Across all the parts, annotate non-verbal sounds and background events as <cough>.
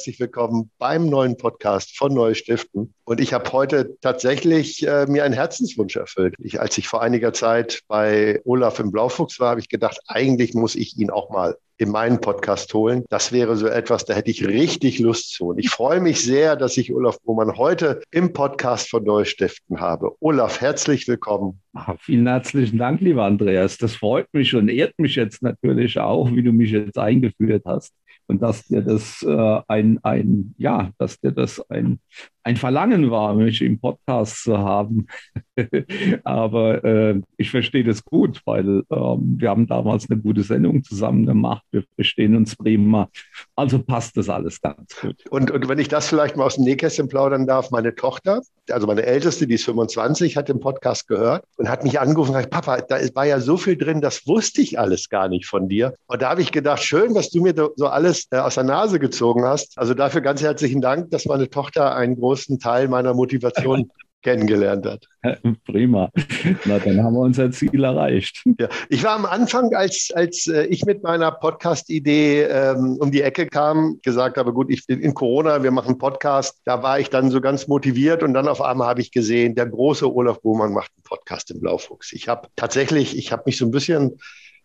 Herzlich willkommen beim neuen Podcast von Neue Stiften. Und ich habe heute tatsächlich äh, mir einen Herzenswunsch erfüllt. Ich, als ich vor einiger Zeit bei Olaf im Blaufuchs war, habe ich gedacht, eigentlich muss ich ihn auch mal in meinen Podcast holen. Das wäre so etwas, da hätte ich richtig Lust zu. Und ich freue mich sehr, dass ich Olaf Bohmann heute im Podcast von Neustiften habe. Olaf, herzlich willkommen. Ach, vielen herzlichen Dank, lieber Andreas. Das freut mich und ehrt mich jetzt natürlich auch, wie du mich jetzt eingeführt hast und dass dir das äh, ein, ein, ja, dass dir das ein, ein Verlangen war, mich im Podcast zu haben. <laughs> Aber äh, ich verstehe das gut, weil ähm, wir haben damals eine gute Sendung zusammen gemacht. Wir verstehen uns prima. Also passt das alles ganz gut. Und, und wenn ich das vielleicht mal aus dem Nähkästchen plaudern darf, meine Tochter, also meine Älteste, die ist 25, hat den Podcast gehört und hat mich angerufen und gesagt, Papa, da war ja so viel drin, das wusste ich alles gar nicht von dir. Und da habe ich gedacht, schön, was du mir so alles äh, aus der Nase gezogen hast. Also dafür ganz herzlichen Dank, dass meine Tochter einen großen Teil meiner Motivation <laughs> kennengelernt hat. Prima. Na, dann haben wir unser Ziel erreicht. Ja. Ich war am Anfang, als, als äh, ich mit meiner Podcast-Idee ähm, um die Ecke kam, gesagt habe, gut, ich bin in Corona, wir machen Podcast. Da war ich dann so ganz motiviert und dann auf einmal habe ich gesehen, der große Olaf Bohmann macht einen Podcast im Blaufuchs. Ich habe tatsächlich, ich habe mich so ein bisschen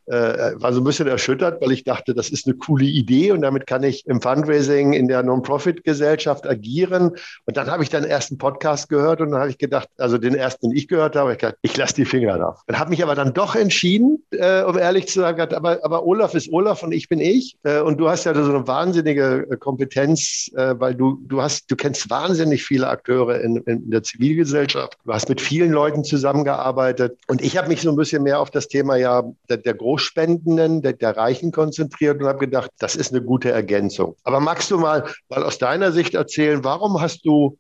äh, war so ein bisschen erschüttert, weil ich dachte, das ist eine coole Idee und damit kann ich im Fundraising in der Non-Profit-Gesellschaft agieren. Und dann habe ich dann erst einen Podcast gehört und dann habe ich gedacht, also den ersten, den ich gehört habe, ich, gedacht, ich lasse die Finger drauf. Dann habe mich aber dann doch entschieden, äh, um ehrlich zu sagen, aber, aber Olaf ist Olaf und ich bin ich. Äh, und du hast ja so eine wahnsinnige äh, Kompetenz, äh, weil du, du hast, du kennst wahnsinnig viele Akteure in, in der Zivilgesellschaft. Du hast mit vielen Leuten zusammengearbeitet. Und ich habe mich so ein bisschen mehr auf das Thema ja der, der Großspendenden, der, der Reichen konzentriert und habe gedacht, das ist eine gute Ergänzung. Aber magst du mal, mal aus deiner Sicht erzählen, warum hast du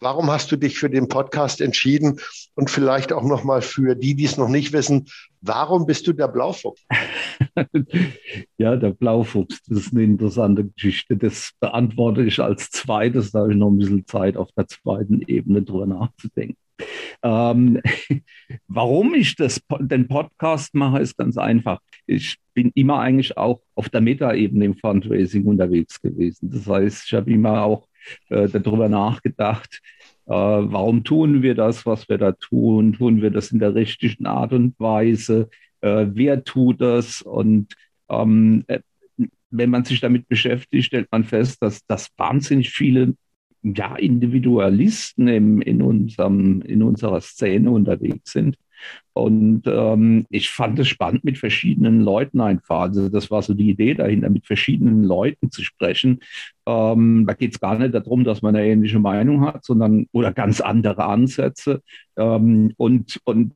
Warum hast du dich für den Podcast entschieden? Und vielleicht auch nochmal für die, die es noch nicht wissen, warum bist du der Blaufuchs? <laughs> ja, der Blaufuchs, das ist eine interessante Geschichte. Das beantworte ich als zweites. Da habe ich noch ein bisschen Zeit, auf der zweiten Ebene drüber nachzudenken. Ähm, <laughs> warum ich das, den Podcast mache, ist ganz einfach. Ich bin immer eigentlich auch auf der Metaebene im Fundraising unterwegs gewesen. Das heißt, ich habe immer auch äh, darüber nachgedacht, äh, warum tun wir das, was wir da tun? Tun wir das in der richtigen Art und Weise? Äh, wer tut das? Und ähm, äh, wenn man sich damit beschäftigt, stellt man fest, dass, dass wahnsinnig viele ja, Individualisten im, in, unserem, in unserer Szene unterwegs sind. Und ähm, ich fand es spannend, mit verschiedenen Leuten einfach. Also das war so die Idee dahinter, mit verschiedenen Leuten zu sprechen. Ähm, da geht es gar nicht darum, dass man eine ähnliche Meinung hat, sondern oder ganz andere Ansätze. Ähm, und, und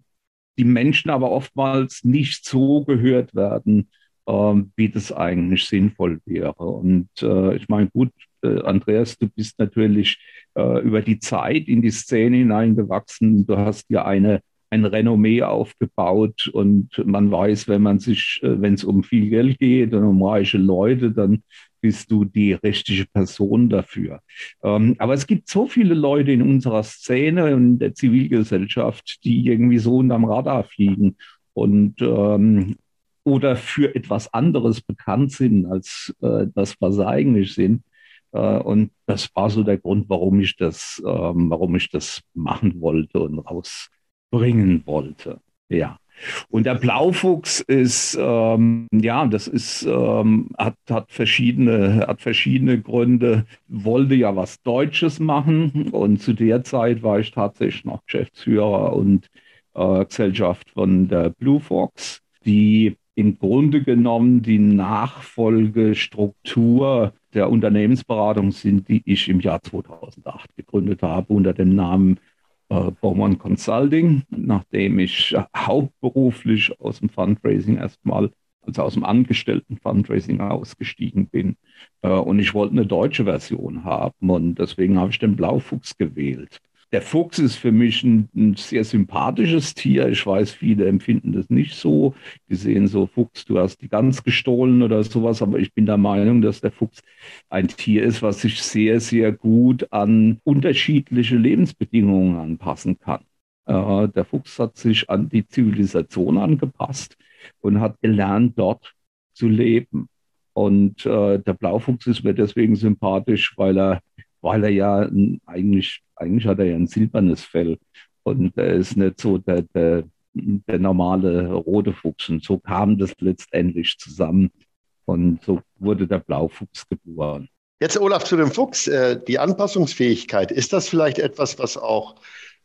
die Menschen aber oftmals nicht so gehört werden, ähm, wie das eigentlich sinnvoll wäre. Und äh, ich meine, gut, äh, Andreas, du bist natürlich äh, über die Zeit in die Szene hineingewachsen. Du hast ja eine ein Renommee aufgebaut und man weiß, wenn man sich, äh, wenn es um viel Geld geht und um reiche Leute, dann bist du die richtige Person dafür. Ähm, aber es gibt so viele Leute in unserer Szene und der Zivilgesellschaft, die irgendwie so unterm Radar fliegen und ähm, oder für etwas anderes bekannt sind als äh, das, was sie eigentlich sind. Äh, und das war so der Grund, warum ich das, ähm, warum ich das machen wollte und rausbringen wollte. Ja. Und der Blaufuchs ist, ähm, ja, das ist, ähm, hat, hat, verschiedene, hat verschiedene Gründe, wollte ja was Deutsches machen und zu der Zeit war ich tatsächlich noch Geschäftsführer und äh, Gesellschaft von der Blue Fox, die im Grunde genommen die Nachfolgestruktur der Unternehmensberatung sind, die ich im Jahr 2008 gegründet habe unter dem Namen äh, Baumann Consulting, nachdem ich hauptberuflich aus dem Fundraising erstmal, also aus dem Angestellten Fundraising ausgestiegen bin. Äh, und ich wollte eine deutsche Version haben und deswegen habe ich den Blaufuchs gewählt. Der Fuchs ist für mich ein, ein, sehr sympathisches Tier. Ich weiß, viele empfinden das nicht so. Die sehen so, Fuchs, du hast die Gans gestohlen oder sowas. Aber ich bin der Meinung, dass der Fuchs ein Tier ist, was sich sehr, sehr gut an unterschiedliche Lebensbedingungen anpassen kann. Äh, der Fuchs hat sich an die Zivilisation angepasst und hat gelernt, dort zu leben. Und äh, der Blaufuchs ist mir deswegen sympathisch, weil er, weil er ja eigentlich, eigentlich hat er ja ein silbernes Fell. Und er ist nicht so der, der, der normale rote Fuchs. Und so kam das letztendlich zusammen. Und so wurde der Blaufuchs geboren. Jetzt, Olaf, zu dem Fuchs. Äh, die Anpassungsfähigkeit, ist das vielleicht etwas, was auch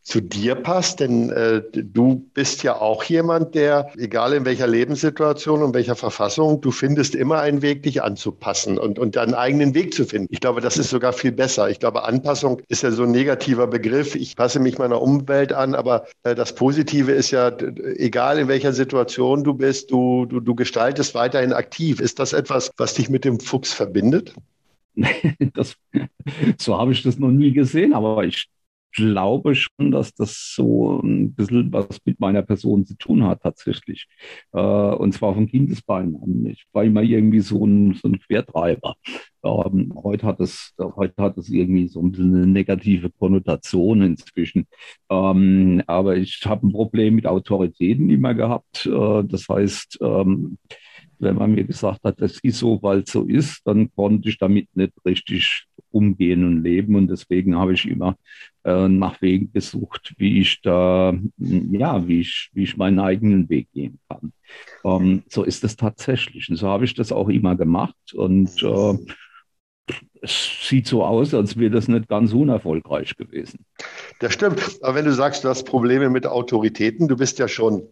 zu dir passt, denn äh, du bist ja auch jemand, der, egal in welcher Lebenssituation und welcher Verfassung, du findest immer einen Weg, dich anzupassen und, und deinen eigenen Weg zu finden. Ich glaube, das ist sogar viel besser. Ich glaube, Anpassung ist ja so ein negativer Begriff. Ich passe mich meiner Umwelt an, aber äh, das Positive ist ja, egal in welcher Situation du bist, du, du, du gestaltest weiterhin aktiv. Ist das etwas, was dich mit dem Fuchs verbindet? <laughs> Das, so habe ich das noch nie gesehen, aber ich glaube schon, dass das so ein bisschen was mit meiner Person zu tun hat, tatsächlich. Äh, und zwar von Kindesbeinen an. Ich war immer irgendwie so ein, so ein Quertreiber. Ähm, heute, hat es, heute hat es irgendwie so ein bisschen eine negative Konnotation inzwischen. Ähm, aber ich habe ein Problem mit Autoritäten immer gehabt. Äh, das heißt, ähm, wenn man mir gesagt hat, das ist so, weil es so ist, dann konnte ich damit nicht richtig umgehen und leben. Und deswegen habe ich immer äh, nach Wegen gesucht, wie ich da, ja, wie ich, wie ich meinen eigenen Weg gehen kann. Ähm, so ist es tatsächlich. Und so habe ich das auch immer gemacht. Und äh, es sieht so aus, als wäre das nicht ganz unerfolgreich gewesen. Das stimmt. Aber wenn du sagst, du hast Probleme mit Autoritäten, du bist ja schon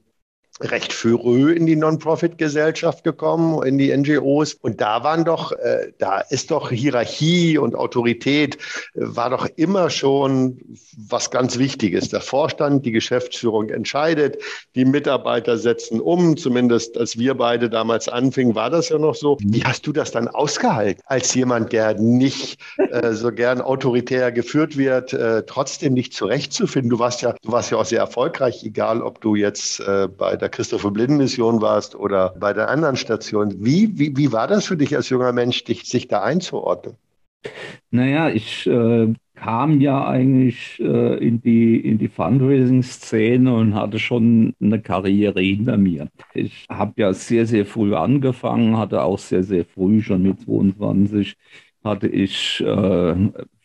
recht früh in die Non-Profit-Gesellschaft gekommen, in die NGOs. Und da waren doch, äh, da ist doch Hierarchie und Autorität, äh, war doch immer schon was ganz Wichtiges. Der Vorstand, die Geschäftsführung entscheidet, die Mitarbeiter setzen um. Zumindest als wir beide damals anfingen, war das ja noch so. Wie hast du das dann ausgehalten, als jemand, der nicht äh, so gern autoritär geführt wird, äh, trotzdem nicht zurechtzufinden? Du warst ja, du warst ja auch sehr erfolgreich, egal ob du jetzt äh, bei der Christopher Blinden Mission warst oder bei der anderen Station. Wie, wie, wie war das für dich als junger Mensch, dich, sich da einzuordnen? Naja, ich äh, kam ja eigentlich äh, in die, in die Fundraising-Szene und hatte schon eine Karriere hinter mir. Ich habe ja sehr, sehr früh angefangen, hatte auch sehr, sehr früh, schon mit 22, hatte ich äh,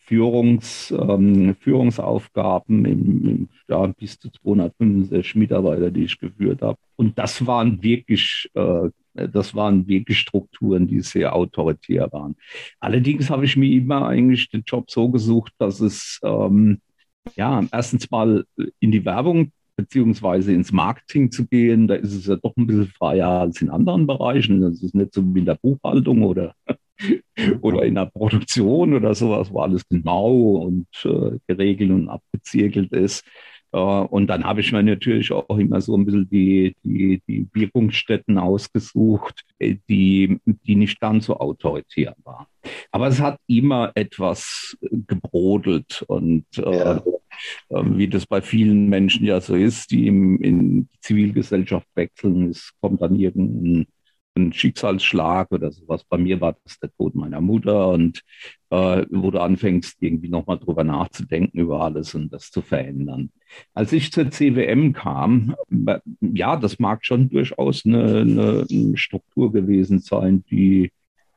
Führungs, ähm, Führungsaufgaben im, im ja, bis zu 265 Mitarbeiter, die ich geführt habe. Und das waren wirklich, äh, das waren wirklich Strukturen, die sehr autoritär waren. Allerdings habe ich mir immer eigentlich den Job so gesucht, dass es ähm, ja erstens mal in die Werbung beziehungsweise ins Marketing zu gehen. Da ist es ja doch ein bisschen freier als in anderen Bereichen. Das ist nicht so wie in der Buchhaltung oder <laughs> oder in der Produktion oder sowas, wo alles genau und äh, geregelt und abgezirkelt ist. Äh, und dann habe ich mir natürlich auch immer so ein bisschen die, die, die Wirkungsstätten ausgesucht, äh, die, die nicht ganz so autoritär waren. Aber es hat immer etwas gebrodelt und äh, ja. Ähm, wie das bei vielen Menschen ja so ist, die im, in die Zivilgesellschaft wechseln. Es kommt dann irgendein ein Schicksalsschlag oder sowas. Bei mir war das der Tod meiner Mutter und äh, wo du anfängst, irgendwie nochmal drüber nachzudenken über alles und das zu verändern. Als ich zur CWM kam, äh, ja, das mag schon durchaus eine, eine, eine Struktur gewesen sein, die,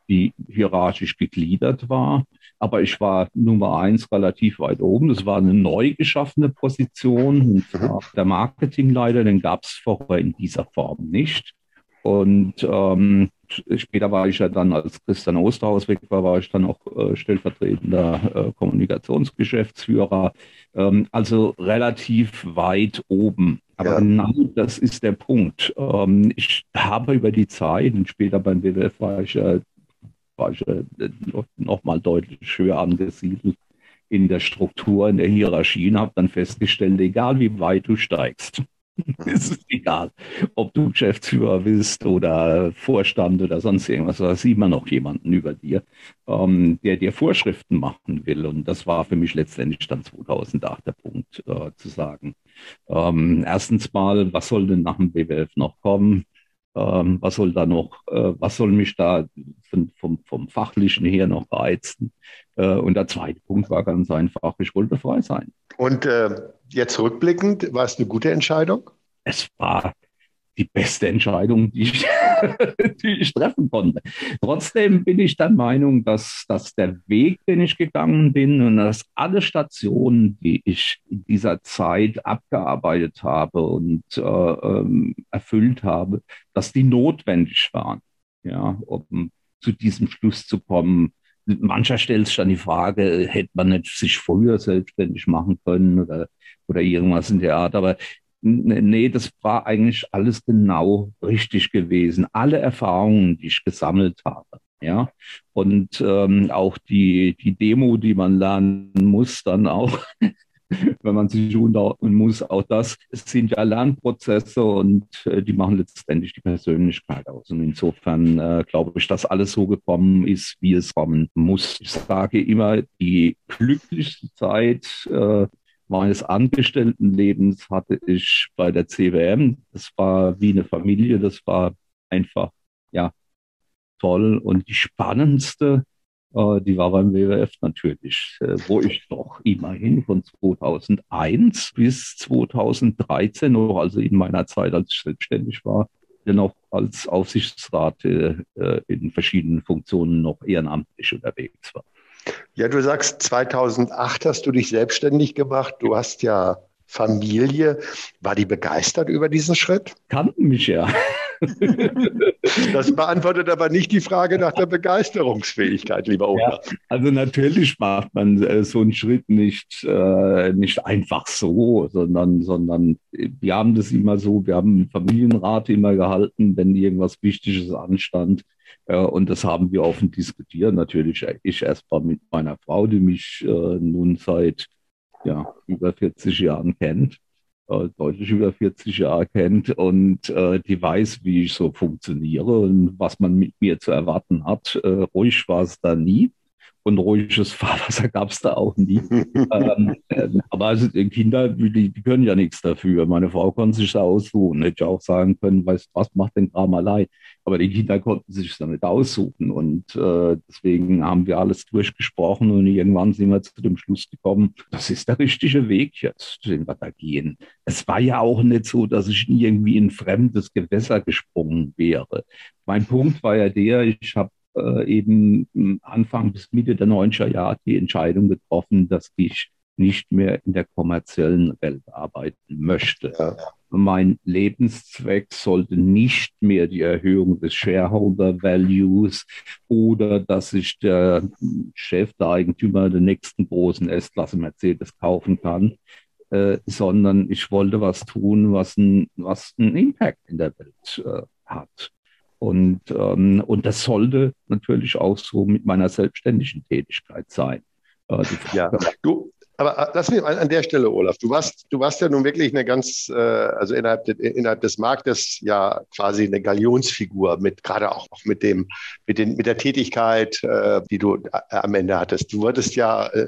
die hierarchisch gegliedert war. Aber ich war Nummer eins relativ weit oben. Das war eine neu geschaffene Position. Und zwar der Marketingleiter, den gab es vorher in dieser Form nicht. Und ähm, später war ich ja dann, als Christian Osterhaus weg war, war ich dann auch äh, stellvertretender äh, Kommunikationsgeschäftsführer. Ähm, also relativ weit oben. Aber ja. genau das ist der Punkt. Ähm, ich habe über die Zeit und später beim WWF war ich ja, war ich ja noch mal deutlich höher angesiedelt in der Struktur, in der Hierarchie und habe dann festgestellt, egal wie weit du steigst, <laughs> es ist egal, ob du Geschäftsführer bist oder Vorstand oder sonst irgendwas, da ist immer noch jemanden über dir, ähm, der dir Vorschriften machen will. Und das war für mich letztendlich dann 2008 der Punkt, äh, zu sagen, ähm, erstens mal, was soll denn nach dem BWF noch kommen? Ähm, was soll da noch, äh, was soll mich da vom, vom, vom Fachlichen her noch reizen? Äh, und der zweite Punkt war ganz einfach, ich wollte frei sein. Und äh, jetzt rückblickend, war es eine gute Entscheidung? Es war, die beste Entscheidung, die ich, <laughs> die ich treffen konnte. Trotzdem bin ich der Meinung, dass, dass der Weg, den ich gegangen bin und dass alle Stationen, die ich in dieser Zeit abgearbeitet habe und äh, ähm, erfüllt habe, dass die notwendig waren, ja, um zu diesem Schluss zu kommen. Mancher stellt sich dann die Frage, hätte man nicht sich früher selbstständig machen können oder, oder irgendwas in der Art. Aber nee, das war eigentlich alles genau richtig gewesen. Alle Erfahrungen, die ich gesammelt habe. Ja, und ähm, auch die, die Demo, die man lernen muss, dann auch, <laughs> wenn man sich unterordnen muss, auch das sind ja Lernprozesse und äh, die machen letztendlich die Persönlichkeit aus. Und insofern äh, glaube ich, dass alles so gekommen ist, wie es kommen muss. Ich sage immer, die glücklichste Zeit äh, meines Angestelltenlebens hatte ich bei der CWM. Das war wie eine Familie, das war einfach, ja, toll. Und die spannendste, äh, die war beim WWF natürlich, äh, wo ich doch immerhin von 2001 bis 2013 noch, also in meiner Zeit, als ich selbstständig war, dennoch als Aufsichtsrat äh, äh in verschiedenen Funktionen noch ehrenamtlich unterwegs war. Ja, du sagst, 2008 hast du dich selbstständig gemacht. Du hast ja Familie. War die begeistert über diesen Schritt? Kannten mich ja. <laughs> Das beantwortet aber nicht die Frage nach der Begeisterungsfähigkeit, lieber Opa. Ja, also natürlich macht man äh, so einen Schritt nicht, äh, nicht einfach so, sondern, sondern wir haben das immer so, wir haben Familienrat immer gehalten, wenn irgendwas Wichtiges anstand. Äh, und das haben wir offen diskutiert. Natürlich ich erstmal mit meiner Frau, die mich äh, nun seit ja, über 40 Jahren kennt, äh, deutlich über 40 Jahre kennt und äh, die weiß, wie ich so funktioniere und was man mit mir zu erwarten hat. Äh, ruhig war es da nie und ruhiges <laughs> Fahrwasser gab es da auch nie. <laughs> ähm, äh, aber also die Kinder, die, die, können ja nichts dafür. Meine Frau konnte sich da aussuchen. Hätte ich auch sagen können, weißt was macht denn Kram allein? Aber die Kinder konnten sich da nicht aussuchen. Und äh, deswegen haben wir alles durchgesprochen und irgendwann sind wir zu dem Schluss gekommen, das ist der richtige Weg jetzt, den wir da gehen. Es war ja auch nicht so, dass ich irgendwie in fremdes Gewässer gesprungen wäre. Mein Punkt war ja der, ich habe äh, eben Anfang bis Mitte der 90er Jahre die Entscheidung getroffen, dass ich nicht mehr in der kommerziellen Welt arbeiten möchte. Ja. Mein Lebenszweck sollte nicht mehr die Erhöhung des Shareholder Values oder dass ich der Chef, der Eigentümer der nächsten großen S-Klasse Mercedes kaufen kann, äh, sondern ich wollte was tun, was, ein, was einen Impact in der Welt äh, hat. Und, ähm, und das sollte natürlich auch so mit meiner selbstständigen Tätigkeit sein. Äh, ja, du, aber äh, lass mich an der Stelle, Olaf, du warst, du warst ja nun wirklich eine ganz, äh, also innerhalb, de, innerhalb des Marktes ja quasi eine Galionsfigur mit, gerade auch mit dem, mit den, mit der Tätigkeit, äh, die du äh, am Ende hattest. Du wurdest ja äh,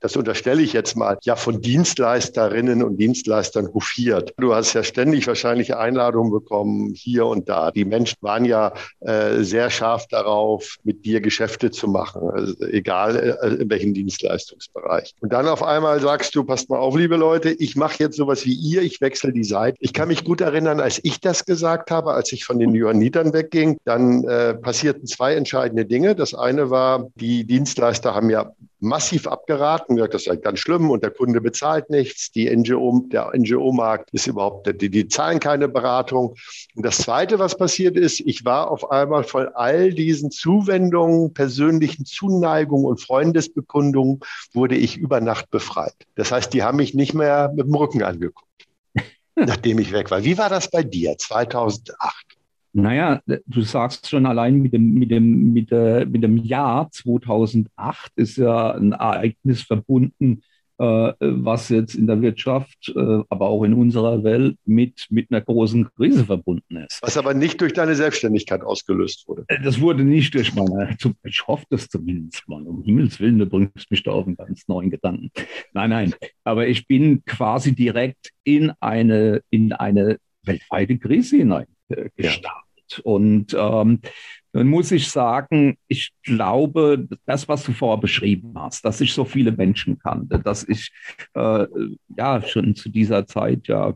das unterstelle ich jetzt mal, ja von Dienstleisterinnen und Dienstleistern hofiert. Du hast ja ständig wahrscheinlich Einladungen bekommen, hier und da. Die Menschen waren ja äh, sehr scharf darauf, mit dir Geschäfte zu machen, also egal äh, in welchem Dienstleistungsbereich. Und dann auf einmal sagst du, passt mal auf, liebe Leute, ich mache jetzt sowas wie ihr, ich wechsle die Seite. Ich kann mich gut erinnern, als ich das gesagt habe, als ich von den Johannitern wegging, dann äh, passierten zwei entscheidende Dinge. Das eine war, die Dienstleister haben ja massiv abgeraten, gesagt, das sei ganz schlimm und der Kunde bezahlt nichts. Die NGO, der NGO-Markt ist überhaupt, die, die zahlen keine Beratung. Und das Zweite, was passiert ist, ich war auf einmal von all diesen Zuwendungen, persönlichen Zuneigungen und Freundesbekundungen, wurde ich über Nacht befreit. Das heißt, die haben mich nicht mehr mit dem Rücken angeguckt, <laughs> nachdem ich weg war. Wie war das bei dir 2008? Naja, du sagst schon allein mit dem, mit dem, mit der, mit dem Jahr 2008 ist ja ein Ereignis verbunden, äh, was jetzt in der Wirtschaft, äh, aber auch in unserer Welt mit, mit einer großen Krise verbunden ist. Was aber nicht durch deine Selbstständigkeit ausgelöst wurde. Das wurde nicht durch meine, ich hoffe das zumindest mal, um Himmels Willen, du bringst mich da auf einen ganz neuen Gedanken. Nein, nein, aber ich bin quasi direkt in eine, in eine weltweite Krise hinein gestartet. Ja. Und, ähm, Dann muss ich sagen, ich glaube, das, was du vorher beschrieben hast, dass ich so viele Menschen kannte, dass ich äh, ja schon zu dieser Zeit ja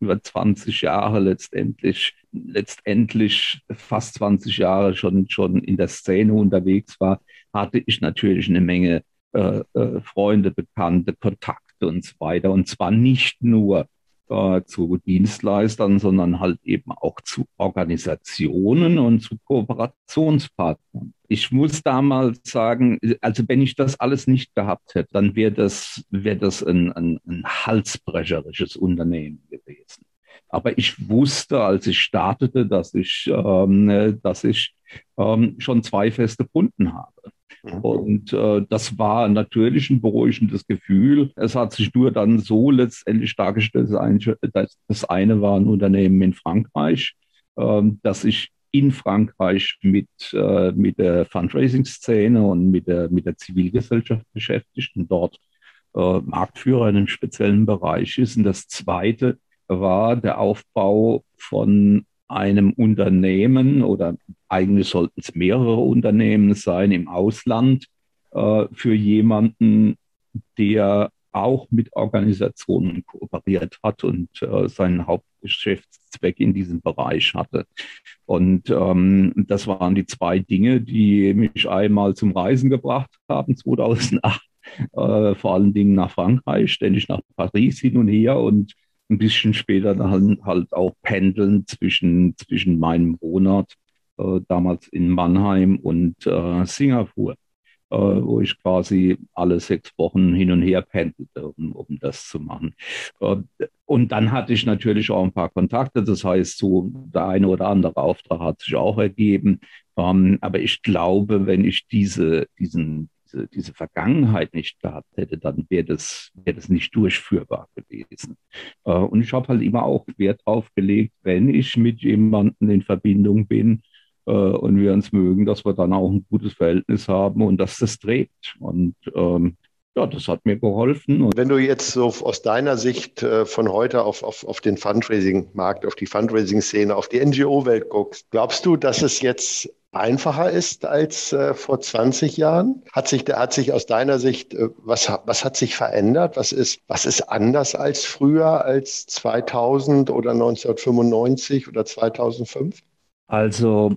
über 20 Jahre letztendlich, letztendlich fast 20 Jahre schon, schon in der Szene unterwegs war, hatte ich natürlich eine Menge äh, äh, Freunde, Bekannte, Kontakte und so weiter. Und zwar nicht nur äh, zu Dienstleistern, sondern halt eben auch zu Organisationen und zu Kooperationspartnern. Ich muss damals sagen, also wenn ich das alles nicht gehabt hätte, dann wäre das, wäre das ein, ein, ein halsbrecherisches Unternehmen gewesen. Aber ich wusste, als ich startete, dass ich, ähm, dass ich ähm, schon zwei feste Kunden habe. Mhm. Und äh, das war natürlich ein beruhigendes Gefühl. Es hat sich nur dann so letztendlich dargestellt, das eine war ein Unternehmen in Frankreich, äh, das ich in Frankreich mit, äh, mit der Fundraising-Szene und mit der, mit der Zivilgesellschaft beschäftigt und dort äh, Marktführer in einem speziellen Bereich ist. Und das zweite war der Aufbau von einem Unternehmen oder eigentlich sollten es mehrere Unternehmen sein im Ausland äh, für jemanden, der auch mit Organisationen kooperiert hat und äh, seinen Hauptgeschäftszweck in diesem Bereich hatte. Und ähm, das waren die zwei Dinge, die mich einmal zum Reisen gebracht haben, <laughs> 2008, äh, vor allen Dingen nach Frankreich, ständig nach Paris hin und her und ein bisschen später dann halt auch pendeln zwischen, zwischen meinem Wohnort, äh, damals in Mannheim und äh, Singapur, äh, wo ich quasi alle sechs Wochen hin und her pendelte, um, um das zu machen. Äh, und dann hatte ich natürlich auch ein paar Kontakte, das heißt, so der eine oder andere Auftrag hat sich auch ergeben. Ähm, aber ich glaube, wenn ich diese, diesen, diese, diese Vergangenheit nicht gehabt hätte, dann wäre das, wär das nicht durchführbar gewesen. Äh, und ich habe halt immer auch Wert darauf gelegt, wenn ich mit jemandem in Verbindung bin äh, und wir uns mögen, dass wir dann auch ein gutes Verhältnis haben und dass das trägt. Und ähm, ja, das hat mir geholfen. Und Wenn du jetzt so aus deiner Sicht äh, von heute auf, auf, auf den Fundraising-Markt, auf die Fundraising-Szene, auf die NGO-Welt guckst, glaubst du, dass es jetzt einfacher ist als äh, vor 20 Jahren? Hat sich, hat sich aus deiner Sicht, äh, was, was hat sich verändert? Was ist, was ist anders als früher, als 2000 oder 1995 oder 2005? Also,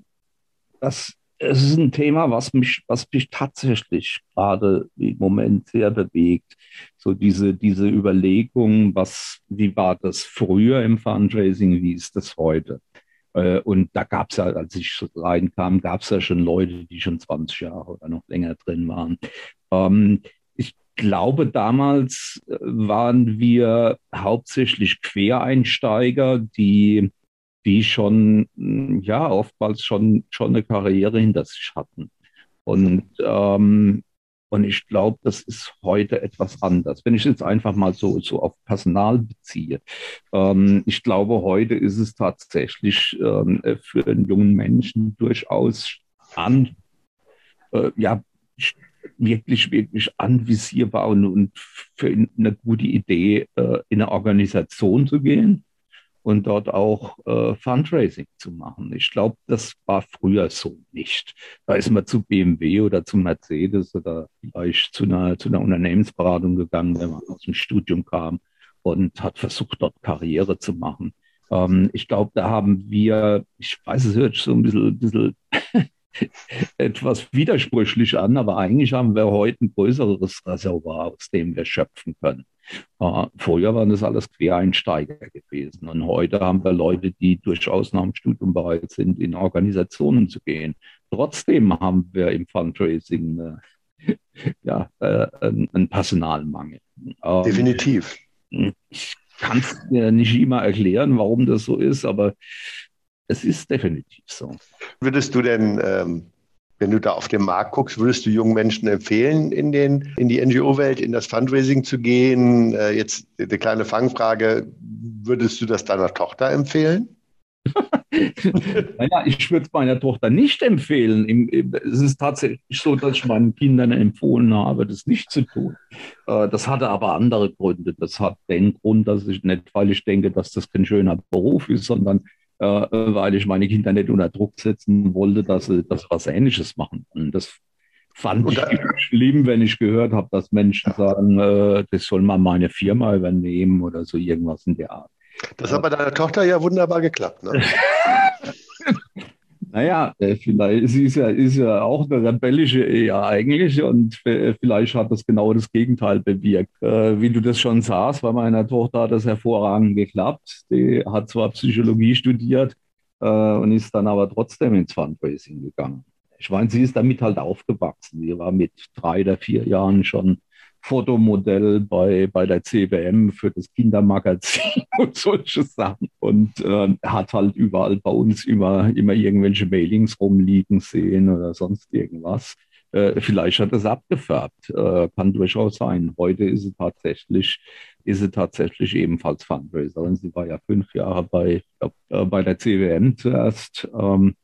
das es ist ein Thema, was mich, was mich tatsächlich gerade im Moment sehr bewegt. So diese, diese Überlegung, was, wie war das früher im Fundraising, wie ist das heute? Äh, und da gab es ja, als ich reinkam, gab es ja schon Leute, die schon 20 Jahre oder noch länger drin waren. Ähm, ich glaube, damals äh, waren wir hauptsächlich Quereinsteiger, die die schon, hm, ja, oftmals schon, schon eine Karriere hinter sich hatten. Und, ähm, und ich glaube, das ist heute etwas anders. Wenn ich jetzt einfach mal so, so auf Personal beziehe. Ähm, ich glaube, heute ist es tatsächlich ähm, für einen jungen Menschen durchaus an, äh, ja, wirklich, wirklich anvisierbar und, und für eine gute Idee, äh, in eine Organisation zu gehen und dort auch äh, Fundraising zu machen. Ich glaube, das war früher so nicht. Da ist man zu BMW oder zu Mercedes oder vielleicht zu einer, zu einer Unternehmensberatung gegangen, wenn man aus dem Studium kam und hat versucht, dort Karriere zu machen. Ähm, ich glaube, da haben wir, ich weiß, es hört so ein bisschen, ein bisschen <laughs> etwas widersprüchlich an, aber eigentlich haben wir heute ein größeres Reservoir, aus dem wir schöpfen können. Uh, vorher waren das alles Quereinsteiger gewesen. Und heute haben wir Leute, die durchaus nach dem Studium bereit sind, in Organisationen zu gehen. Trotzdem haben wir im Fundraising äh, <laughs> ja, äh, einen Personalmangel. Ähm, Definitiv. Ich kann es mir nicht immer erklären, warum das so ist, aber es ist definitiv so. Würdest du denn ähm wenn du da auf den Markt guckst, würdest du jungen Menschen empfehlen, in, den, in die NGO-Welt, in das Fundraising zu gehen? Äh, jetzt eine kleine Fangfrage, würdest du das deiner Tochter empfehlen? <laughs> naja, ich würde es meiner Tochter nicht empfehlen. Es ist tatsächlich so, dass ich meinen Kindern empfohlen habe, das nicht zu tun. Äh, das hatte aber andere Gründe. Das hat den Grund, dass ich nicht, weil ich denke, dass das kein schöner Beruf ist, sondern äh, weil ich meine Kinder nicht unter Druck setzen wollte, dass sie, dass sie was Ähnliches machen. Und das fand ich schlimm, wenn ich gehört habe, dass Menschen sagen, äh, das soll man meine Firma übernehmen oder so irgendwas in der Art. Das hat bei deiner Tochter ja wunderbar geklappt. Ne? <laughs> naja, äh, vielleicht sie ist ja, ist ja auch eine rebellische Ehe eigentlich und äh, vielleicht hat das genau das Gegenteil bewirkt. Äh, wie du das schon sahst, bei meiner Tochter hat das hervorragend geklappt. Die hat zwar Psychologie studiert und ist dann aber trotzdem ins Fundraising gegangen. Ich meine, sie ist damit halt aufgewachsen. Sie war mit drei oder vier Jahren schon Fotomodell bei, bei der CBM für das Kindermagazin <laughs> und solche Sachen. Und äh, hat halt überall bei uns immer, immer irgendwelche Mailings rumliegen sehen oder sonst irgendwas. Äh, vielleicht hat es abgefärbt, äh, kann durchaus sein. Heute ist sie tatsächlich, ist sie tatsächlich ebenfalls Fundraiserin. Sie war ja fünf Jahre bei, glaub, äh, bei der CWM zuerst. Ähm,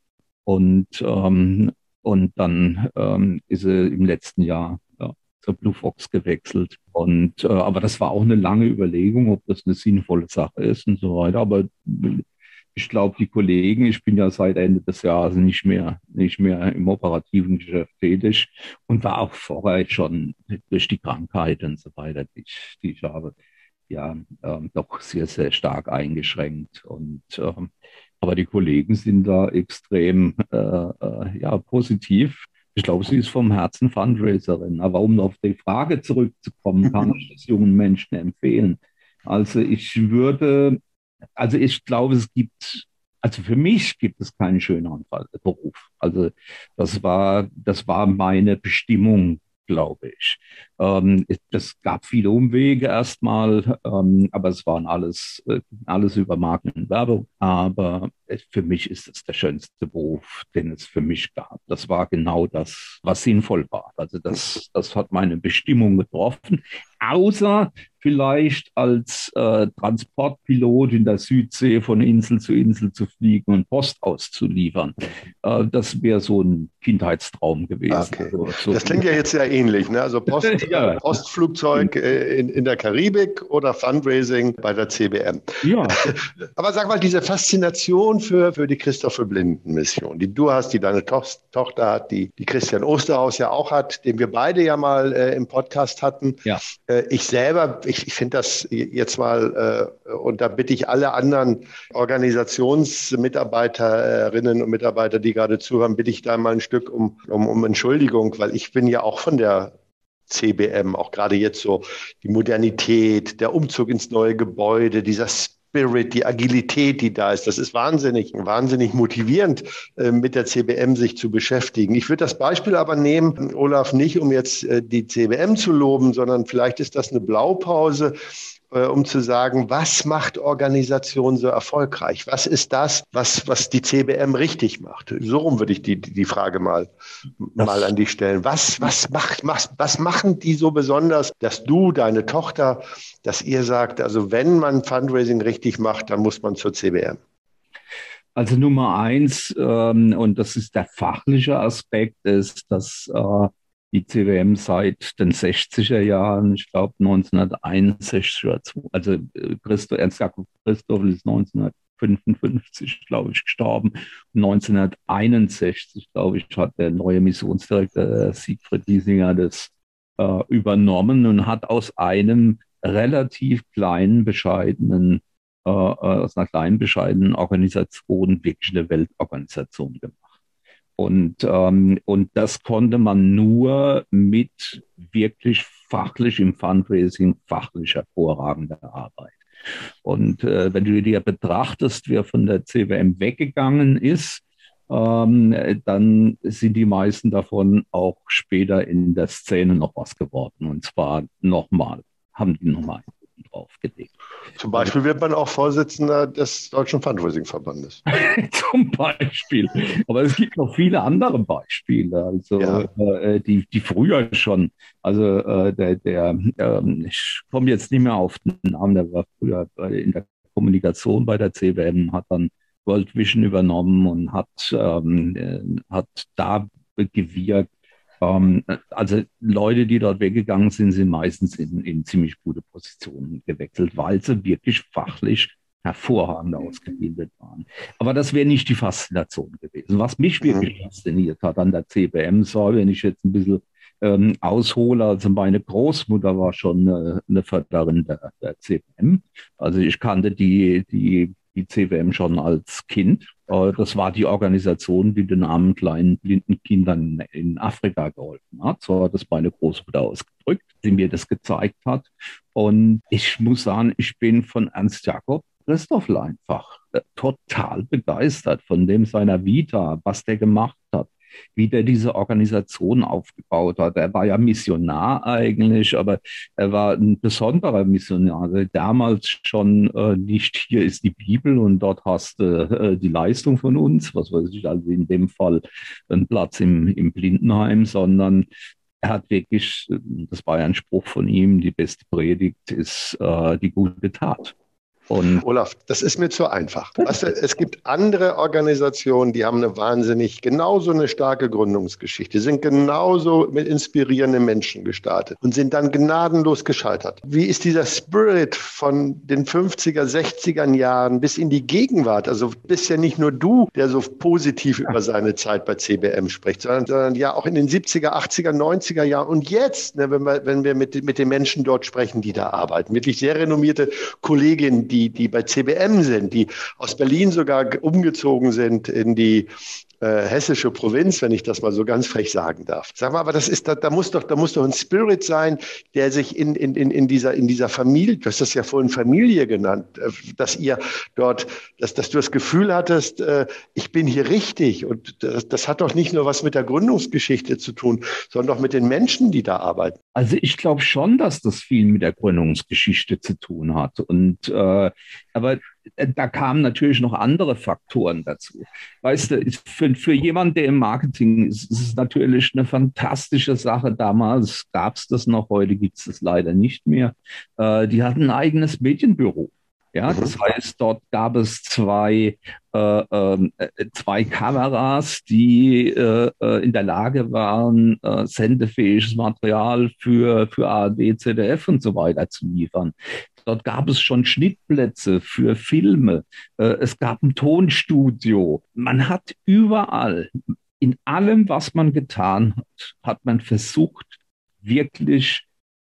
und, ähm, und dann ähm, ist sie im letzten Jahr zur Blue Fox gewechselt. Und äh, aber das war auch eine lange Überlegung, ob das eine sinnvolle Sache ist und so weiter. Aber ich glaube, die Kollegen, ich bin ja seit Ende des Jahres nicht mehr, nicht mehr im operativen Geschäft tätig und war auch vorher schon durch die Krankheit und so weiter, die ich, die ich habe, ja, ähm, doch sehr, sehr stark eingeschränkt. Und ähm, aber die Kollegen sind da extrem äh, äh, ja, positiv ich glaube, sie ist vom Herzen Fundraiserin. Aber um auf die Frage zurückzukommen, kann ich das jungen Menschen empfehlen. Also ich würde, also ich glaube, es gibt, also für mich gibt es keinen schöneren Beruf. Also das war, das war meine Bestimmung glaube ich. Ähm, es gab viele Umwege erstmal, ähm, aber es waren alles, äh, alles über Marken und Werbung. Aber für mich ist es der schönste Beruf, den es für mich gab. Das war genau das, was sinnvoll war. Also das, das hat meine Bestimmung getroffen. Außer vielleicht als äh, Transportpilot in der Südsee von Insel zu Insel zu fliegen und Post auszuliefern. Äh, das wäre so ein Kindheitstraum gewesen. Okay. Also, so das klingt ja jetzt sehr ähnlich. Ne? Also Post, <laughs> ja. Postflugzeug äh, in, in der Karibik oder Fundraising bei der CBM. Ja. <laughs> Aber sag mal, diese Faszination für, für die Christopher Blinden Mission, die du hast, die deine to Tochter hat, die, die Christian Osterhaus ja auch hat, den wir beide ja mal äh, im Podcast hatten. Ja. Äh, ich selber, ich ich, ich finde das jetzt mal, äh, und da bitte ich alle anderen Organisationsmitarbeiterinnen und Mitarbeiter, die gerade zuhören, bitte ich da mal ein Stück um, um, um Entschuldigung, weil ich bin ja auch von der CBM, auch gerade jetzt so die Modernität, der Umzug ins neue Gebäude, dieser Spirit, die Agilität, die da ist. Das ist wahnsinnig, wahnsinnig motivierend, äh, mit der CBM sich zu beschäftigen. Ich würde das Beispiel aber nehmen, Olaf, nicht um jetzt äh, die CBM zu loben, sondern vielleicht ist das eine Blaupause äh, um zu sagen, was macht Organisation so erfolgreich? Was ist das, was, was die CBM richtig macht? So rum würde ich die, die Frage mal, mal an dich stellen. Was, was, macht, was, was machen die so besonders, dass du, deine Tochter, dass ihr sagt, also wenn man Fundraising richtig macht, dann muss man zur CBM? Also Nummer eins, ähm, und das ist der fachliche Aspekt, ist, dass äh, die CWM seit den 60er Jahren, ich glaube 1961 oder so. Also äh, Christo, Ernst Jakob Christoph ist 1955, glaube ich, gestorben. 1961, glaube ich, hat der neue Missionsdirektor äh, Siegfried Giesinger das äh, übernommen und hat aus einem relativ kleinen, bescheidenen, äh, äh aus einer kleinen, bescheidenen Organisation wirklich eine Weltorganisation gemacht. Und, ähm, und das konnte man nur mit wirklich fachlich im Fundraising, fachlich hervorragender Arbeit. Und äh, wenn du dir betrachtest, wer von der CWM weggegangen ist, ähm, dann sind die meisten davon auch später in der Szene noch was geworden. Und zwar nochmal, haben die nochmal draufgelegt. Zum Beispiel wird man auch Vorsitzender des Deutschen Fundraising-Verbandes. <laughs> Zum Beispiel. Aber es gibt noch viele andere Beispiele, also ja. äh, die, die früher schon, also äh, der, der äh, ich komme jetzt nicht mehr auf den Namen, der war früher in der Kommunikation bei der CWM, hat dann World Vision übernommen und hat, ähm, äh, hat da gewirkt, ähm, also Leute, die dort weggegangen sind, sind meistens in, in ziemlich gute Positionen gewechselt, weil sie wirklich fachlich hervorragend ausgebildet waren. Aber das wäre nicht die Faszination gewesen. Was mich wirklich fasziniert hat an der CBM, so wenn ich jetzt ein bisschen ähm, aushole, also meine Großmutter war schon äh, eine Förderin der, der CBM. Also ich kannte die, die die CWM schon als Kind. Äh, das war die Organisation, die den armen kleinen blinden Kindern in Afrika geholfen hat. So hat es meine Großmutter ausgedrückt, die mir das gezeigt hat. Und ich muss sagen, ich bin von Ernst Jakob Christoffel einfach äh, total begeistert von dem seiner Vita, was der gemacht hat wie der diese Organisation aufgebaut hat. Er war ja Missionar eigentlich, aber er war ein besonderer Missionar. Also damals schon äh, nicht hier ist die Bibel und dort hast du äh, die Leistung von uns, was weiß ich, also in dem Fall ein Platz im, im Blindenheim, sondern er hat wirklich, das war ja ein Spruch von ihm, die beste Predigt ist äh, die gute Tat. Und Olaf, das ist mir zu einfach. Weißt du, es gibt andere Organisationen, die haben eine wahnsinnig, genauso eine starke Gründungsgeschichte, sind genauso mit inspirierenden Menschen gestartet und sind dann gnadenlos gescheitert. Wie ist dieser Spirit von den 50er, 60er Jahren bis in die Gegenwart? Also bist ja nicht nur du, der so positiv über seine Zeit bei CBM spricht, sondern, sondern ja auch in den 70er, 80er, 90er Jahren und jetzt, ne, wenn wir, wenn wir mit, mit den Menschen dort sprechen, die da arbeiten, wirklich sehr renommierte Kolleginnen, die, die bei CBM sind, die aus Berlin sogar umgezogen sind in die äh, hessische Provinz, wenn ich das mal so ganz frech sagen darf. Sag mal, aber das ist, da, da muss doch, da muss doch ein Spirit sein, der sich in, in, in, in dieser, in dieser Familie, du hast das ja vorhin Familie genannt, äh, dass ihr dort, dass, dass du das Gefühl hattest, äh, ich bin hier richtig. Und das, das hat doch nicht nur was mit der Gründungsgeschichte zu tun, sondern auch mit den Menschen, die da arbeiten. Also ich glaube schon, dass das viel mit der Gründungsgeschichte zu tun hat. Und äh, aber da kamen natürlich noch andere Faktoren dazu. Weißt du, für, für jemanden, der im Marketing ist, ist es natürlich eine fantastische Sache. Damals gab es das noch, heute gibt es das leider nicht mehr. Äh, die hatten ein eigenes Medienbüro. Ja, mhm. das heißt, dort gab es zwei, äh, ähm, äh, zwei Kameras, die äh, äh, in der Lage waren, äh, sendefähiges Material für, für ARD, ZDF und so weiter zu liefern. Dort gab es schon Schnittplätze für Filme. Äh, es gab ein Tonstudio. Man hat überall, in allem, was man getan hat, hat man versucht, wirklich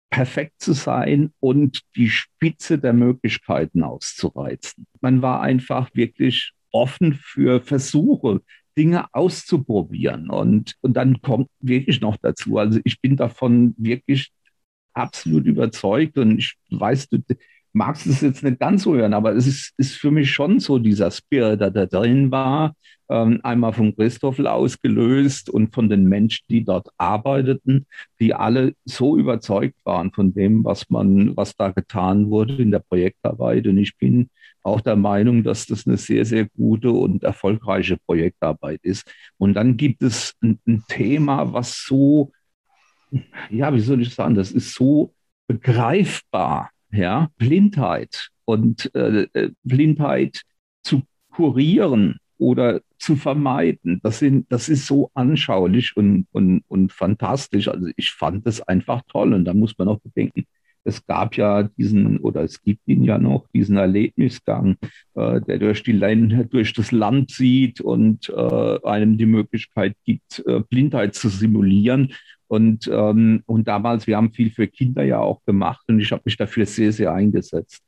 perfekt zu sein und die Spitze der Möglichkeiten auszureizen. Man war einfach wirklich offen für Versuche, Dinge auszuprobieren. Und, und dann kommt wirklich noch dazu, also ich bin davon wirklich absolut überzeugt und ich weiß, du magst es jetzt nicht ganz so hören, aber es ist, ist für mich schon so dieser Spirit, der da drin war, ähm, einmal von Christoffel ausgelöst und von den Menschen, die dort arbeiteten, die alle so überzeugt waren von dem, was man, was da getan wurde in der Projektarbeit. Und ich bin auch der Meinung, dass das eine sehr, sehr gute und erfolgreiche Projektarbeit ist. Und dann gibt es ein, ein Thema, was so ja, wie soll ich sagen, das ist so begreifbar, ja, Blindheit und äh, äh, Blindheit zu kurieren oder zu vermeiden. Das, sind, das ist so anschaulich und, und, und fantastisch. Also ich fand das einfach toll. Und da muss man auch bedenken, es gab ja diesen, oder es gibt ihn ja noch, diesen Erlebnisgang, äh, der durch, die Länder, durch das Land sieht und äh, einem die Möglichkeit gibt, äh, Blindheit zu simulieren. Und, ähm, und damals, wir haben viel für Kinder ja auch gemacht und ich habe mich dafür sehr, sehr eingesetzt.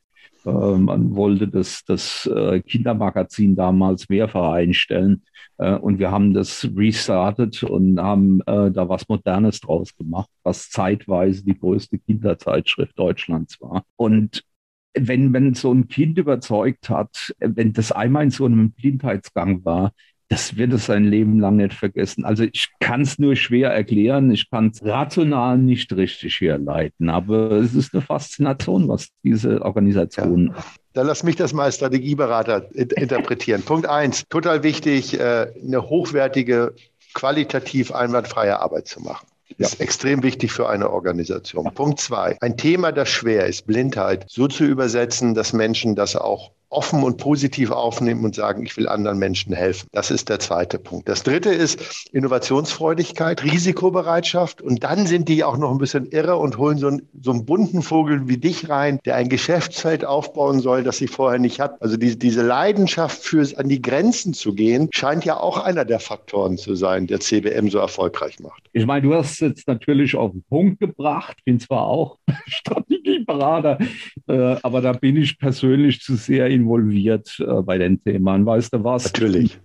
Äh, man wollte das, das äh, Kindermagazin damals mehrfach einstellen äh, und wir haben das restartet und haben da was Modernes draus gemacht, was zeitweise die größte Kinderzeitschrift Deutschlands war. Und wenn, wenn so ein Kind überzeugt hat, wenn das einmal in so einem Blindheitsgang war, das wird es sein Leben lang nicht vergessen. Also ich kann es nur schwer erklären, ich kann es rational nicht richtig herleiten, aber es ist eine Faszination, was diese Organisation. Ja. Dann lass mich das mal als Strategieberater interpretieren. Punkt eins, total wichtig, äh, eine hochwertige, qualitativ einwandfreie Arbeit zu machen. Ja. Ist extrem wichtig für eine Organisation. Punkt zwei, ein Thema, das schwer ist, Blindheit, so zu übersetzen, dass Menschen das auch offen und positiv aufnehmen und sagen, ich will anderen Menschen helfen. Das ist der zweite Punkt. Das dritte ist Innovationsfreudigkeit, Risikobereitschaft. Und dann sind die auch noch ein bisschen irre und holen so einen, so einen bunten Vogel wie dich rein, der ein Geschäftsfeld aufbauen soll, das sie vorher nicht hat. Also die, diese Leidenschaft für an die Grenzen zu gehen, scheint ja auch einer der Faktoren zu sein, der CBM so erfolgreich macht. Ich meine, du hast jetzt natürlich auf den Punkt gebracht. Bin zwar auch <laughs> Strategieberater, äh, aber da bin ich persönlich zu sehr involviert äh, bei den Themen. Weißt du was? Natürlich.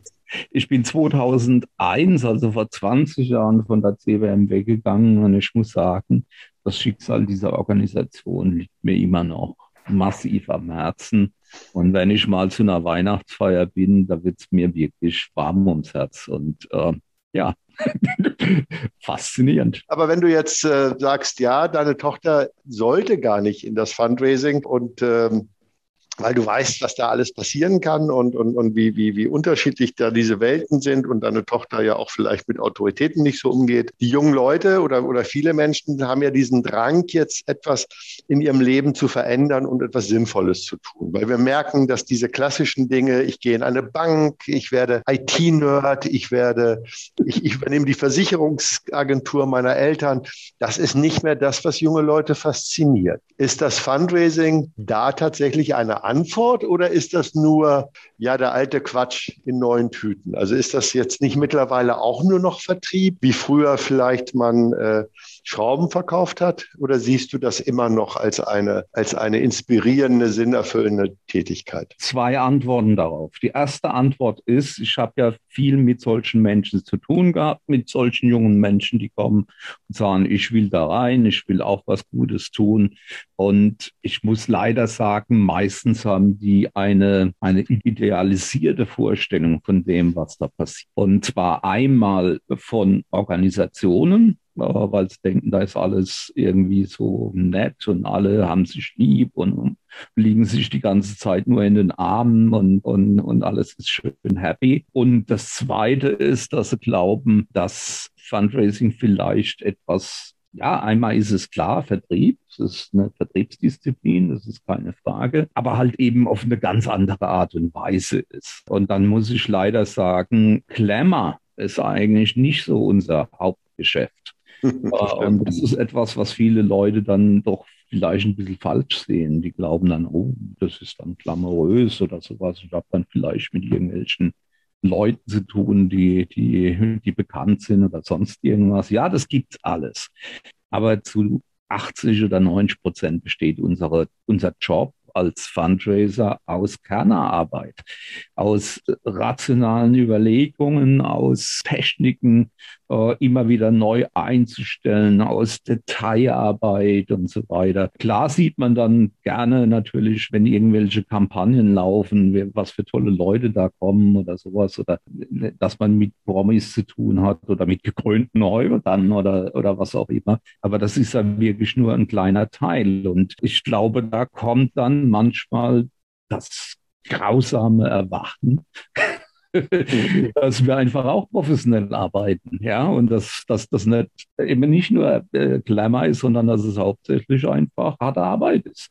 Ich bin 2001, also vor 20 Jahren, von der CWM weggegangen und ich muss sagen, das Schicksal dieser Organisation liegt mir immer noch massiv am Herzen. Und wenn ich mal zu einer Weihnachtsfeier bin, da wird es mir wirklich warm ums Herz. Und äh, ja, <laughs> faszinierend. Aber wenn du jetzt äh, sagst, ja, deine Tochter sollte gar nicht in das Fundraising und ähm, weil du weißt, was da alles passieren kann und, und, und wie, wie, wie unterschiedlich da diese Welten sind und deine Tochter ja auch vielleicht mit Autoritäten nicht so umgeht. Die jungen Leute oder, oder viele Menschen haben ja diesen Drang, jetzt etwas in ihrem Leben zu verändern und etwas Sinnvolles zu tun. Weil wir merken, dass diese klassischen Dinge, ich gehe in eine Bank, ich werde IT-Nerd, ich werde, ich, ich übernehme die Versicherungsagentur meiner Eltern, das ist nicht mehr das, was junge Leute fasziniert. Ist das Fundraising da tatsächlich eine Antwort oder ist das nur, ja, der alte Quatsch in neuen Tüten? Also ist das jetzt nicht mittlerweile auch nur noch Vertrieb, wie früher vielleicht man äh, Schrauben verkauft hat? Oder siehst du das immer noch als eine, als eine inspirierende, sinnerfüllende Tätigkeit? Zwei Antworten darauf. Die erste Antwort ist, ich habe ja viel mit solchen Menschen zu tun gehabt, mit solchen jungen Menschen, die kommen und sagen, ich will da rein, ich will auch was Gutes tun. Und ich muss leider sagen, meistens haben die eine, eine idealisierte Vorstellung von dem, was da passiert. Und zwar einmal von Organisationen, weil sie denken, da ist alles irgendwie so nett und alle haben sich lieb und liegen sich die ganze Zeit nur in den Armen und, und, und alles ist schön happy. Und das Zweite ist, dass sie glauben, dass Fundraising vielleicht etwas ja, einmal ist es klar, Vertrieb, es ist eine Vertriebsdisziplin, das ist keine Frage, aber halt eben auf eine ganz andere Art und Weise ist. Und dann muss ich leider sagen, Klemmer ist eigentlich nicht so unser Hauptgeschäft. Und das ist etwas, was viele Leute dann doch vielleicht ein bisschen falsch sehen. Die glauben dann, oh, das ist dann glamourös oder sowas. Ich habe dann vielleicht mit irgendwelchen Leuten zu tun, die, die, die bekannt sind oder sonst irgendwas. Ja, das gibt's alles. Aber zu 80 oder 90 Prozent besteht unsere, unser Job als Fundraiser aus Kernerarbeit, aus rationalen Überlegungen, aus Techniken äh, immer wieder neu einzustellen, aus Detailarbeit und so weiter. Klar sieht man dann gerne natürlich, wenn irgendwelche Kampagnen laufen, was für tolle Leute da kommen oder sowas, oder dass man mit Promis zu tun hat oder mit gekrönten Häuptern oder, oder was auch immer. Aber das ist ja wirklich nur ein kleiner Teil. Und ich glaube, da kommt dann manchmal das grausame Erwachen, <laughs> dass wir einfach auch professionell arbeiten, ja, und dass, dass das nicht eben nicht nur äh, Glamour ist, sondern dass es hauptsächlich einfach harte Arbeit ist.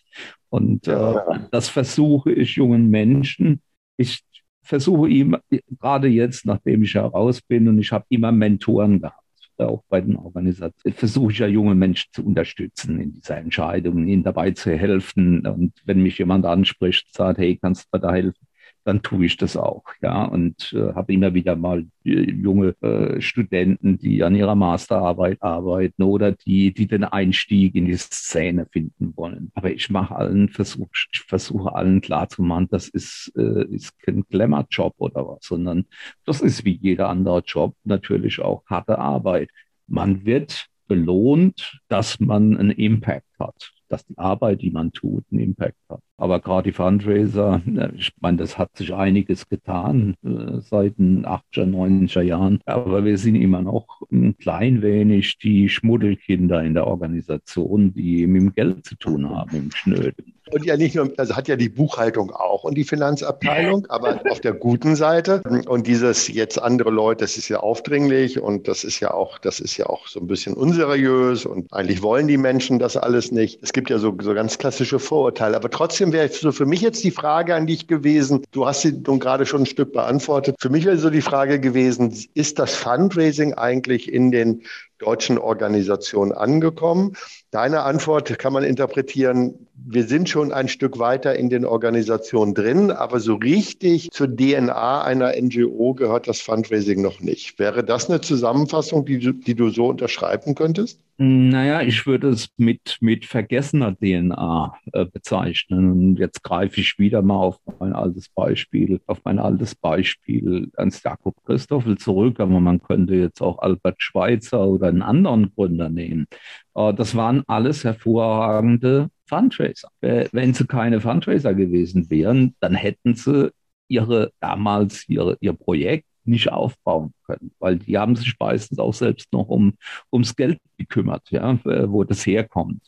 Und äh, das versuche ich jungen Menschen. Ich versuche ihm gerade jetzt, nachdem ich heraus bin, und ich habe immer Mentoren gehabt auch bei den Organisationen, versuche ich ja junge Menschen zu unterstützen in dieser Entscheidung, ihnen dabei zu helfen. Und wenn mich jemand anspricht, sagt, hey, kannst du da helfen? Dann tue ich das auch. Ja, und äh, habe immer wieder mal äh, junge äh, Studenten, die an ihrer Masterarbeit arbeiten oder die, die den Einstieg in die Szene finden wollen. Aber ich mache allen Versuch, ich versuche allen klarzumachen, das ist, äh, ist kein Glamour-Job oder was, sondern das ist wie jeder andere Job natürlich auch harte Arbeit. Man wird belohnt, dass man einen Impact hat dass die Arbeit, die man tut, einen Impact hat. Aber gerade die Fundraiser, ich meine, das hat sich einiges getan äh, seit den 80er, 90er Jahren. Aber wir sind immer noch ein klein wenig die Schmuddelkinder in der Organisation, die mit dem Geld zu tun haben, im Schnöden. Und ja nicht nur, also hat ja die Buchhaltung auch und die Finanzabteilung, <laughs> aber auf der guten Seite. Und dieses jetzt andere Leute, das ist ja aufdringlich und das ist ja auch, das ist ja auch so ein bisschen unseriös und eigentlich wollen die Menschen das alles nicht. Es gibt ja so, so ganz klassische Vorurteile. Aber trotzdem wäre so für mich jetzt die Frage an dich gewesen, du hast sie nun gerade schon ein Stück beantwortet. Für mich wäre so die Frage gewesen, ist das Fundraising eigentlich in den deutschen Organisation angekommen. Deine Antwort kann man interpretieren, wir sind schon ein Stück weiter in den Organisationen drin, aber so richtig zur DNA einer NGO gehört das Fundraising noch nicht. Wäre das eine Zusammenfassung, die, du, die du so unterschreiben könntest? Naja, ich würde es mit, mit vergessener DNA äh, bezeichnen. Und jetzt greife ich wieder mal auf mein altes Beispiel, auf mein altes Beispiel ans Jakob Christoffel zurück, aber man könnte jetzt auch Albert Schweitzer oder einen anderen Gründer nehmen. Äh, das waren alles hervorragende Fundraiser. Wenn sie keine Fundraiser gewesen wären, dann hätten sie ihre damals ihre, ihr Projekt nicht aufbauen können, weil die haben sich meistens auch selbst noch um, ums Geld gekümmert, ja, wo das herkommt.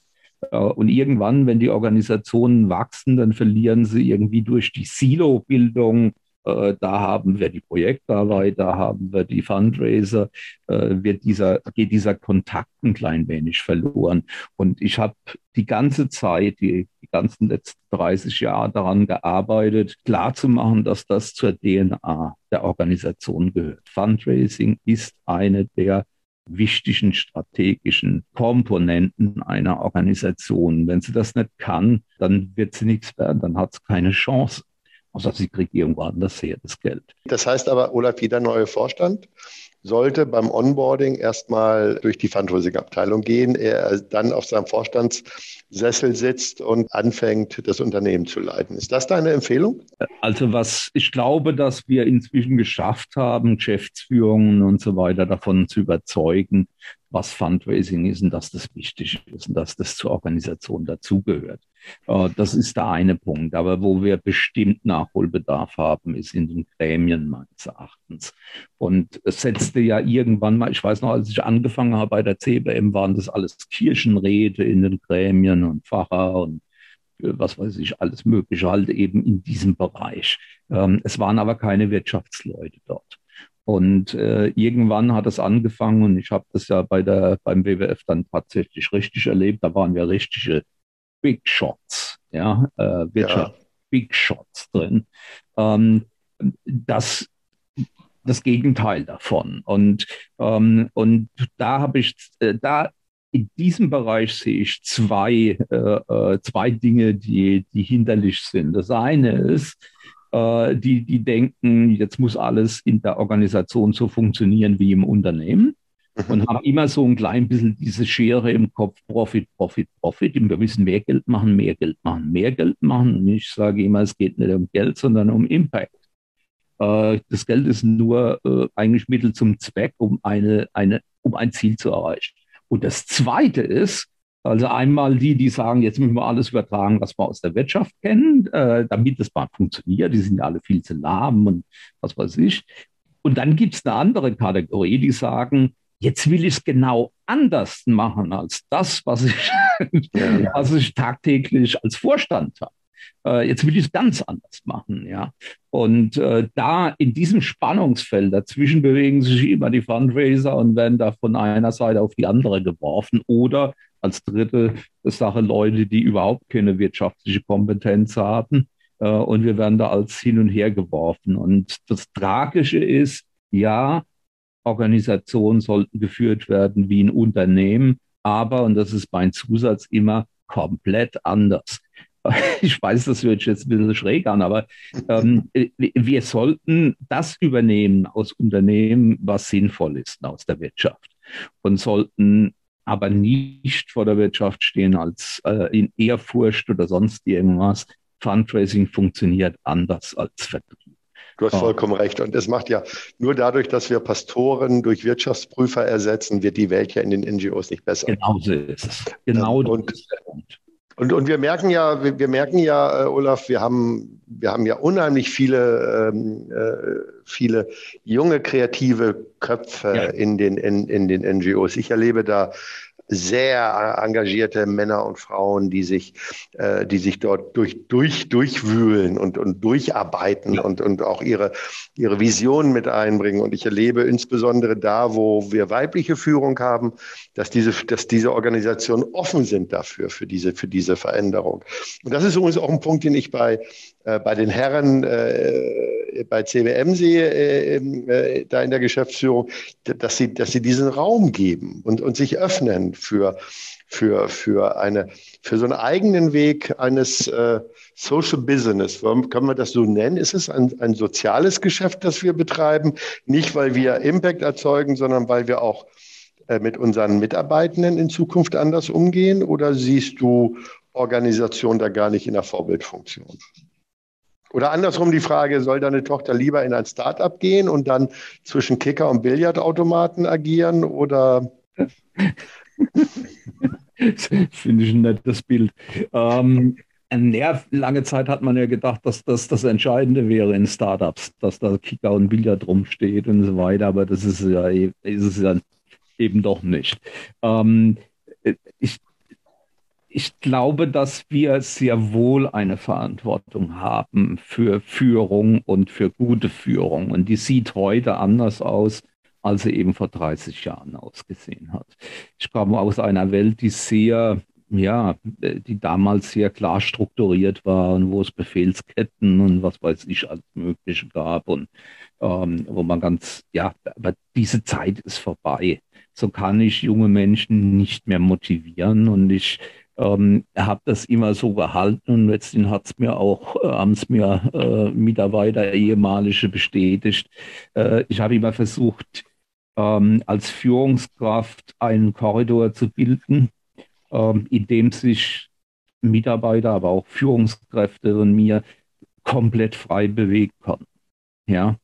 Äh, und irgendwann, wenn die Organisationen wachsen, dann verlieren sie irgendwie durch die Silo-Bildung äh, da haben wir die Projektarbeit, da haben wir die Fundraiser, äh, wird dieser, geht dieser Kontakt ein klein wenig verloren. Und ich habe die ganze Zeit, die, die ganzen letzten 30 Jahre daran gearbeitet, klarzumachen, dass das zur DNA der Organisation gehört. Fundraising ist eine der wichtigen strategischen Komponenten einer Organisation. Wenn sie das nicht kann, dann wird sie nichts werden, dann hat sie keine Chance außer sie kriegt irgendwo anders her das Geld. Das heißt aber, Olaf, wie der neue Vorstand sollte beim Onboarding erstmal durch die Fundraising-Abteilung gehen, er dann auf seinem Vorstandssessel sitzt und anfängt, das Unternehmen zu leiten. Ist das deine Empfehlung? Also was ich glaube, dass wir inzwischen geschafft haben, Geschäftsführungen und so weiter davon zu überzeugen, was Fundraising ist und dass das wichtig ist und dass das zur Organisation dazugehört. Äh, das ist der eine Punkt. Aber wo wir bestimmt Nachholbedarf haben, ist in den Gremien meines Erachtens. Und es setzte ja irgendwann mal, ich weiß noch, als ich angefangen habe bei der CBM, waren das alles Kirchenräte in den Gremien und Pfarrer und äh, was weiß ich, alles Mögliche halt eben in diesem Bereich. Ähm, es waren aber keine Wirtschaftsleute dort. Und äh, irgendwann hat es angefangen und ich habe das ja bei der, beim WWF dann tatsächlich richtig erlebt. Da waren wir richtige Big Shots, ja, äh, Wirtschaft, ja. Big Shots drin. Ähm, das das Gegenteil davon. Und, ähm, und da habe ich, äh, da in diesem Bereich sehe ich zwei, äh, äh, zwei Dinge, die, die hinderlich sind. Das eine ist, äh, die, die denken, jetzt muss alles in der Organisation so funktionieren wie im Unternehmen und haben immer so ein klein bisschen diese Schere im Kopf, Profit, Profit, Profit. Wir müssen mehr Geld machen, mehr Geld machen, mehr Geld machen. Und ich sage immer, es geht nicht um Geld, sondern um Impact. Äh, das Geld ist nur äh, eigentlich Mittel zum Zweck, um, eine, eine, um ein Ziel zu erreichen. Und das Zweite ist, also einmal die, die sagen, jetzt müssen wir alles übertragen, was wir aus der Wirtschaft kennen, äh, damit das mal funktioniert. Die sind ja alle viel zu lahm und was weiß ich. Und dann gibt es eine andere Kategorie, die sagen, Jetzt will ich es genau anders machen als das, was ich, ja. <laughs> was ich tagtäglich als Vorstand habe. Äh, jetzt will ich es ganz anders machen, ja. Und äh, da in diesem Spannungsfeld dazwischen bewegen sich immer die Fundraiser und werden da von einer Seite auf die andere geworfen. Oder als dritte Sache Leute, die überhaupt keine wirtschaftliche Kompetenz haben. Äh, und wir werden da als hin und her geworfen. Und das Tragische ist, ja, Organisationen sollten geführt werden wie ein Unternehmen, aber, und das ist mein Zusatz immer, komplett anders. <laughs> Ich weiß, das hört jetzt ein bisschen schräg an, aber ähm, wir sollten das übernehmen aus Unternehmen, was sinnvoll ist aus der Wirtschaft und sollten aber nicht vor der Wirtschaft stehen als äh, in Ehrfurcht oder sonst irgendwas. Fundraising funktioniert anders als Vertrieb. Du hast vollkommen recht. Und es macht ja nur dadurch, dass wir Pastoren durch Wirtschaftsprüfer ersetzen, wird die Welt ja in den NGOs nicht besser. Genau so ist es. Genau und, und, und wir merken ja, wir, wir merken ja, äh, Olaf, wir haben, wir haben ja unheimlich viele, ähm, äh, viele junge kreative Köpfe ja. in, den, in, in den NGOs. Ich erlebe da sehr engagierte Männer und Frauen, die sich, äh, die sich dort durch, durch, durchwühlen und, und durcharbeiten und, und auch ihre, ihre Visionen mit einbringen. Und ich erlebe insbesondere da, wo wir weibliche Führung haben, dass diese, dass diese Organisationen offen sind dafür, für diese, für diese Veränderung. Und das ist übrigens auch ein Punkt, den ich bei, bei den Herren äh, bei CWM sehe, äh, äh, da in der Geschäftsführung, dass sie, dass sie diesen Raum geben und, und sich öffnen für, für, für, eine, für so einen eigenen Weg eines äh, Social Business. Warum können wir das so nennen? Ist es ein, ein soziales Geschäft, das wir betreiben? Nicht, weil wir Impact erzeugen, sondern weil wir auch äh, mit unseren Mitarbeitenden in Zukunft anders umgehen? Oder siehst du Organisation da gar nicht in der Vorbildfunktion? Oder andersrum die Frage, soll deine Tochter lieber in ein Startup gehen und dann zwischen Kicker und Billardautomaten agieren oder? <laughs> Finde ich ein nettes Bild. Ähm, ja, lange Zeit hat man ja gedacht, dass das das Entscheidende wäre in Startups, dass da Kicker und Billard rumsteht und so weiter, aber das ist ja, ist es ja eben doch nicht. Ähm, ich glaube, dass wir sehr wohl eine Verantwortung haben für Führung und für gute Führung. Und die sieht heute anders aus, als sie eben vor 30 Jahren ausgesehen hat. Ich komme aus einer Welt, die sehr, ja, die damals sehr klar strukturiert war und wo es Befehlsketten und was weiß ich alles Mögliche gab und ähm, wo man ganz, ja, aber diese Zeit ist vorbei. So kann ich junge Menschen nicht mehr motivieren und ich ähm, habe das immer so gehalten und letztendlich hat es mir auch, äh, haben es mir äh, Mitarbeiter, ehemalige bestätigt. Äh, ich habe immer versucht, ähm, als Führungskraft einen Korridor zu bilden, ähm, in dem sich Mitarbeiter, aber auch Führungskräfte und mir komplett frei bewegen konnten. Ja,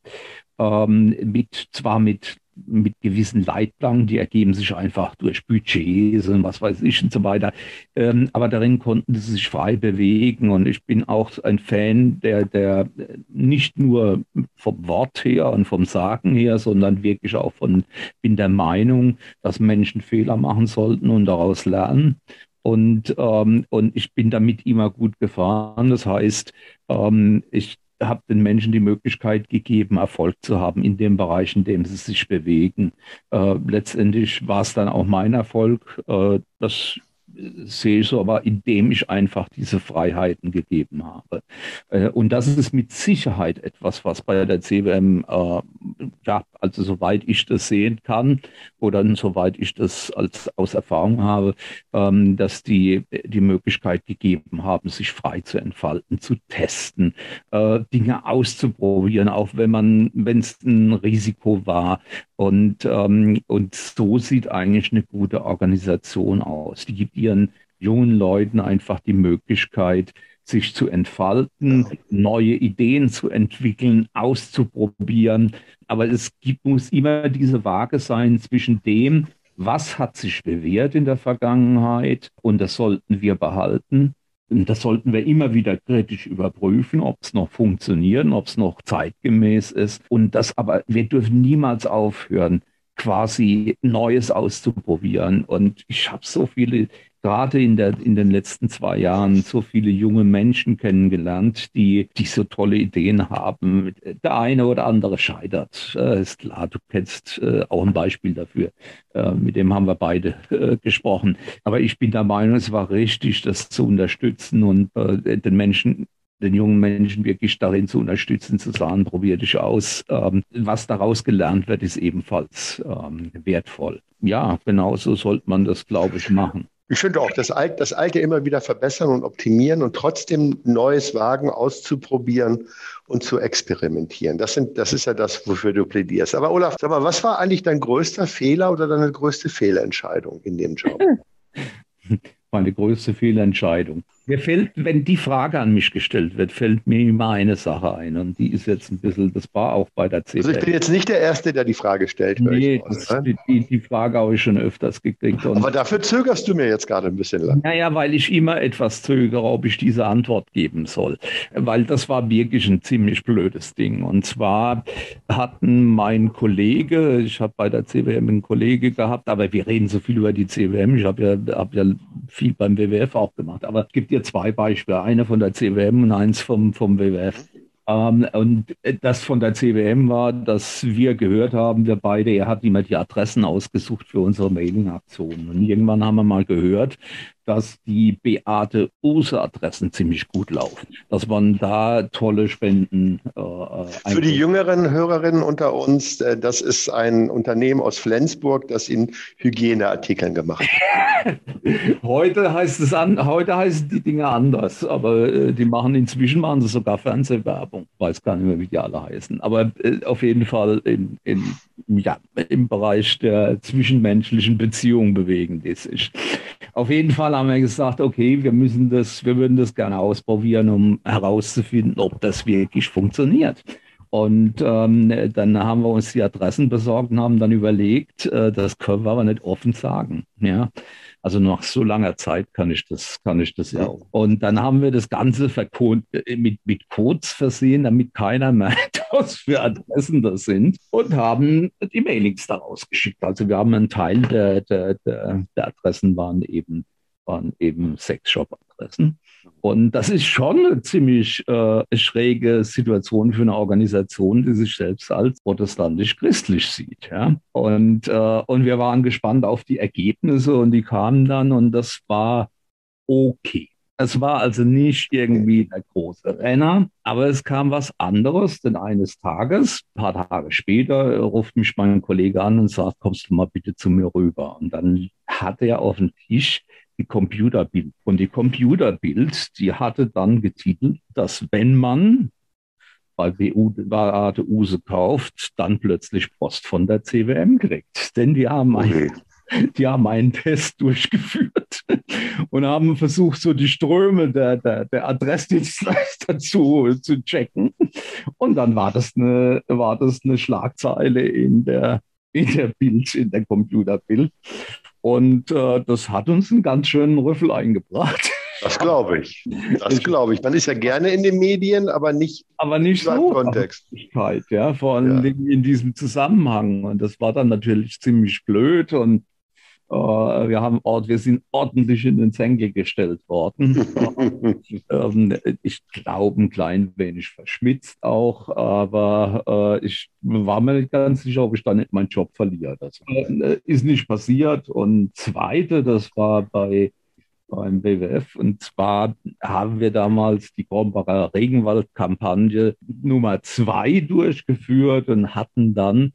ähm, mit, zwar mit mit gewissen Leitplanken, die ergeben sich einfach durch Budgets und was weiß ich und so weiter. Ähm, aber darin konnten sie sich frei bewegen und ich bin auch ein Fan, der, der nicht nur vom Wort her und vom Sagen her, sondern wirklich auch von, bin der Meinung, dass Menschen Fehler machen sollten und daraus lernen. Und, ähm, und ich bin damit immer gut gefahren. Das heißt, ähm, ich habe den Menschen die Möglichkeit gegeben, Erfolg zu haben in dem Bereich, in dem sie sich bewegen. Äh, letztendlich war es dann auch mein Erfolg. Äh, das sehe ich so, aber indem ich einfach diese Freiheiten gegeben habe. Äh, und das ist mit Sicherheit etwas, was bei der CWM, äh, ja, also soweit ich das sehen kann oder soweit ich das als, aus Erfahrung habe, ähm, dass die die Möglichkeit gegeben haben, sich frei zu entfalten, zu testen, äh, Dinge auszuprobieren, auch wenn man, wenn es ein Risiko war. Und, ähm, und so sieht eigentlich eine gute Organisation aus. Die gibt ihren jungen Leuten einfach die Möglichkeit, sich zu entfalten, neue Ideen zu entwickeln, auszuprobieren. Aber es gibt, muss immer diese Waage sein zwischen dem, was hat sich bewährt in der Vergangenheit und das sollten wir behalten. Und das sollten wir immer wieder kritisch überprüfen, ob es noch funktioniert, ob es noch zeitgemäß ist. Und das aber, wir dürfen niemals aufhören, quasi Neues auszuprobieren. Und ich habe so viele gerade in, der, in den letzten zwei Jahren so viele junge Menschen kennengelernt, die, die so tolle Ideen haben. Der eine oder andere scheitert. Äh, ist klar, du kennst äh, auch ein Beispiel dafür. Äh, mit dem haben wir beide äh, gesprochen. Aber ich bin der Meinung, es war richtig, das zu unterstützen und äh, den Menschen den jungen Menschen wirklich darin zu unterstützen, zu sagen, probier dich aus. Ähm, was daraus gelernt wird, ist ebenfalls ähm, wertvoll. Ja, genau so sollte man das, glaube ich, machen. Ich finde auch, das Alte, das Alte immer wieder verbessern und optimieren und trotzdem Neues wagen, auszuprobieren und zu experimentieren. Das, sind, das ist ja das, wofür du plädierst. Aber Olaf, sag mal, was war eigentlich dein größter Fehler oder deine größte Fehlentscheidung in dem Job? <laughs> Meine größte Fehlentscheidung. Mir fällt, wenn die Frage an mich gestellt wird, fällt mir immer eine Sache ein. Und die ist jetzt ein bisschen, das war auch bei der CPL. Also ich bin jetzt nicht der Erste, der die Frage stellt. Nee, das, ne? die, die, Frage habe ich schon öfters gekriegt. Und Aber dafür zögerst du mir jetzt gerade ein bisschen lang. Naja, weil ich immer etwas zögere, ob ich diese Antwort geben soll. Weil das war wirklich ein ziemlich blödes Ding. Und zwar hatten mein Kollege, ich habe bei der CWM einen Kollege gehabt, aber wir reden so viel über die CWM. Ich habe ja, hab ja viel beim WWF auch gemacht. Aber es gibt dir zwei Beispiele, eine von der CWM und eins vom, vom WWF. Ähm, und das von der CWM war, dass wir gehört haben, wir beide, er hat immer die Adressen ausgesucht für unsere Mailing-Aktionen. Und irgendwann haben wir mal gehört, dass die Beate Use Adressen ziemlich gut laufen. Dass man da tolle Spenden. Äh, äh Für die jüngeren Hörerinnen unter uns, äh, das ist ein Unternehmen aus Flensburg, das in Hygieneartikeln gemacht hat. <laughs> heute heißt es an, heute heißen die Dinge anders, aber äh, die machen inzwischen machen sie sogar Fernsehwerbung. Ich weiß gar nicht mehr, wie die alle heißen. Aber äh, auf jeden Fall in, in, ja, im Bereich der zwischenmenschlichen Beziehungen bewegen die sich. Auf jeden Fall haben wir gesagt, okay, wir müssen das, wir würden das gerne ausprobieren, um herauszufinden, ob das wirklich funktioniert. Und ähm, dann haben wir uns die Adressen besorgt und haben dann überlegt, äh, das können wir aber nicht offen sagen. Ja, also nach so langer Zeit kann ich das, kann ich das ja auch. Und dann haben wir das Ganze äh, mit, mit Codes versehen, damit keiner <laughs> merkt, was für Adressen das sind und haben die Mailings daraus geschickt. Also wir haben einen Teil der, der, der, der Adressen waren eben waren eben Sexshop-Adressen. Und das ist schon eine ziemlich äh, schräge Situation für eine Organisation, die sich selbst als protestantisch-christlich sieht. Ja? Und, äh, und wir waren gespannt auf die Ergebnisse und die kamen dann und das war okay. Es war also nicht irgendwie der große Renner, aber es kam was anderes, denn eines Tages, ein paar Tage später, ruft mich mein Kollege an und sagt, kommst du mal bitte zu mir rüber. Und dann hat er auf dem Tisch die Computerbild. Und die Computerbild, die hatte dann getitelt, dass wenn man bei Beate Use kauft, dann plötzlich Post von der CWM kriegt. Denn die haben, okay. einen, <laughs> die haben einen Test durchgeführt <laughs> und haben versucht, so die Ströme der, der, der Adressdienstleister <laughs> zu, zu checken. Und dann war das eine, war das eine Schlagzeile in der, in der Bild, in der Computerbild. Und äh, das hat uns einen ganz schönen Rüffel eingebracht. Das glaube ich. Das glaube ich. Man ist ja gerne in den Medien, aber nicht, aber nicht so Kontext. Ja, vor allem ja. in diesem Zusammenhang. Und das war dann natürlich ziemlich blöd. Und wir, haben, wir sind ordentlich in den Senkel gestellt worden. <laughs> Ähm, ich glaube, ein klein wenig verschmitzt auch, aber äh, ich war mir nicht ganz sicher, ob ich dann nicht meinen Job verliere. Das äh, ist nicht passiert. Und zweite, das war bei beim BWF. Und zwar haben wir damals die Krombacher Regenwald-Kampagne Nummer zwei durchgeführt und hatten dann äh,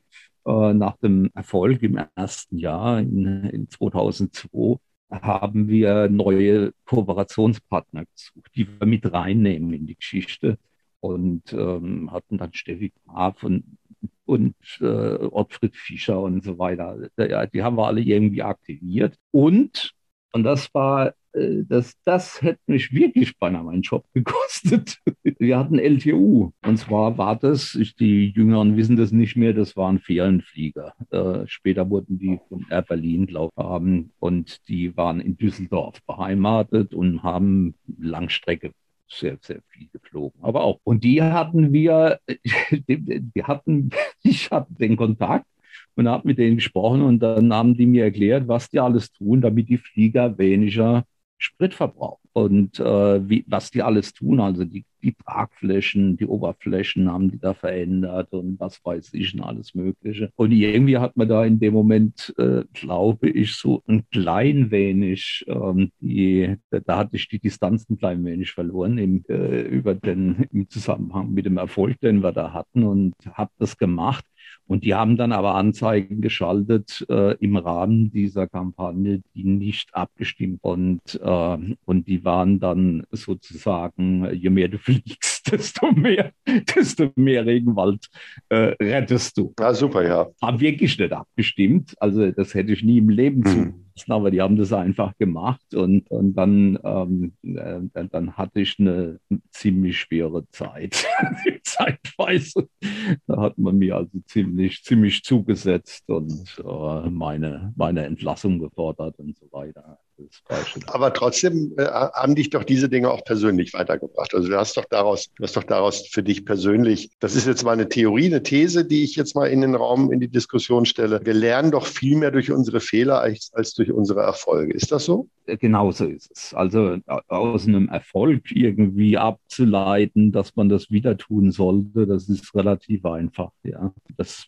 nach dem Erfolg im ersten Jahr in, in 2002 haben wir neue Kooperationspartner gesucht, die wir mit reinnehmen in die Geschichte und ähm, hatten dann Steffi Graf und, und äh, Ottfried Fischer und so weiter. Ja, die haben wir alle irgendwie aktiviert. Und, und das war äh, das, das hätte mich wirklich beinahe meinen Job gekostet. <laughs> Wir hatten LTU. Und zwar war das, die Jüngeren wissen das nicht mehr, das waren Ferienflieger. Äh, später wurden die von Air Berlin, glaube haben. Und die waren in Düsseldorf beheimatet und haben Langstrecke sehr, sehr viel geflogen. Aber auch. Und die hatten wir, <laughs> die hatten, <laughs> ich hatte den Kontakt und habe mit denen gesprochen und dann haben die mir erklärt, was die alles tun, damit die Flieger weniger Spritverbrauch und äh, wie, was die alles tun. Also die, die Tragflächen, die Oberflächen haben die da verändert und was weiß ich und alles Mögliche. Und irgendwie hat man da in dem Moment, äh, glaube ich, so ein klein wenig, ähm, die, da hatte ich die Distanz ein klein wenig verloren im, äh, über den, im Zusammenhang mit dem Erfolg, den wir da hatten und habe das gemacht. Und die haben dann aber Anzeigen geschaltet äh, im Rahmen dieser Kampagne, die nicht abgestimmt und, äh, und die waren dann sozusagen, je mehr du fliegst, <laughs> desto mehr, desto mehr Regenwald äh, rettest du. Ja, super, ja. Haben wirklich nicht abgestimmt. Also das hätte ich nie im Leben mhm. zugelassen, aber die haben das einfach gemacht und, und dann, ähm, äh, dann hatte ich eine ziemlich schwere Zeit. <laughs> Zeitweise. Da hat man mir also ziemlich, ziemlich zugesetzt und äh, meine, meine Entlassung gefordert und so weiter. Aber trotzdem äh, haben dich doch diese Dinge auch persönlich weitergebracht. Also du hast doch daraus, du hast doch daraus für dich persönlich, das ist jetzt mal eine Theorie, eine These, die ich jetzt mal in den Raum, in die Diskussion stelle. Wir lernen doch viel mehr durch unsere Fehler als, als durch unsere Erfolge. Ist das so? Äh, genauso ist es. Also aus einem Erfolg irgendwie abzuleiten, dass man das wieder tun sollte, das ist relativ einfach. Ja, das,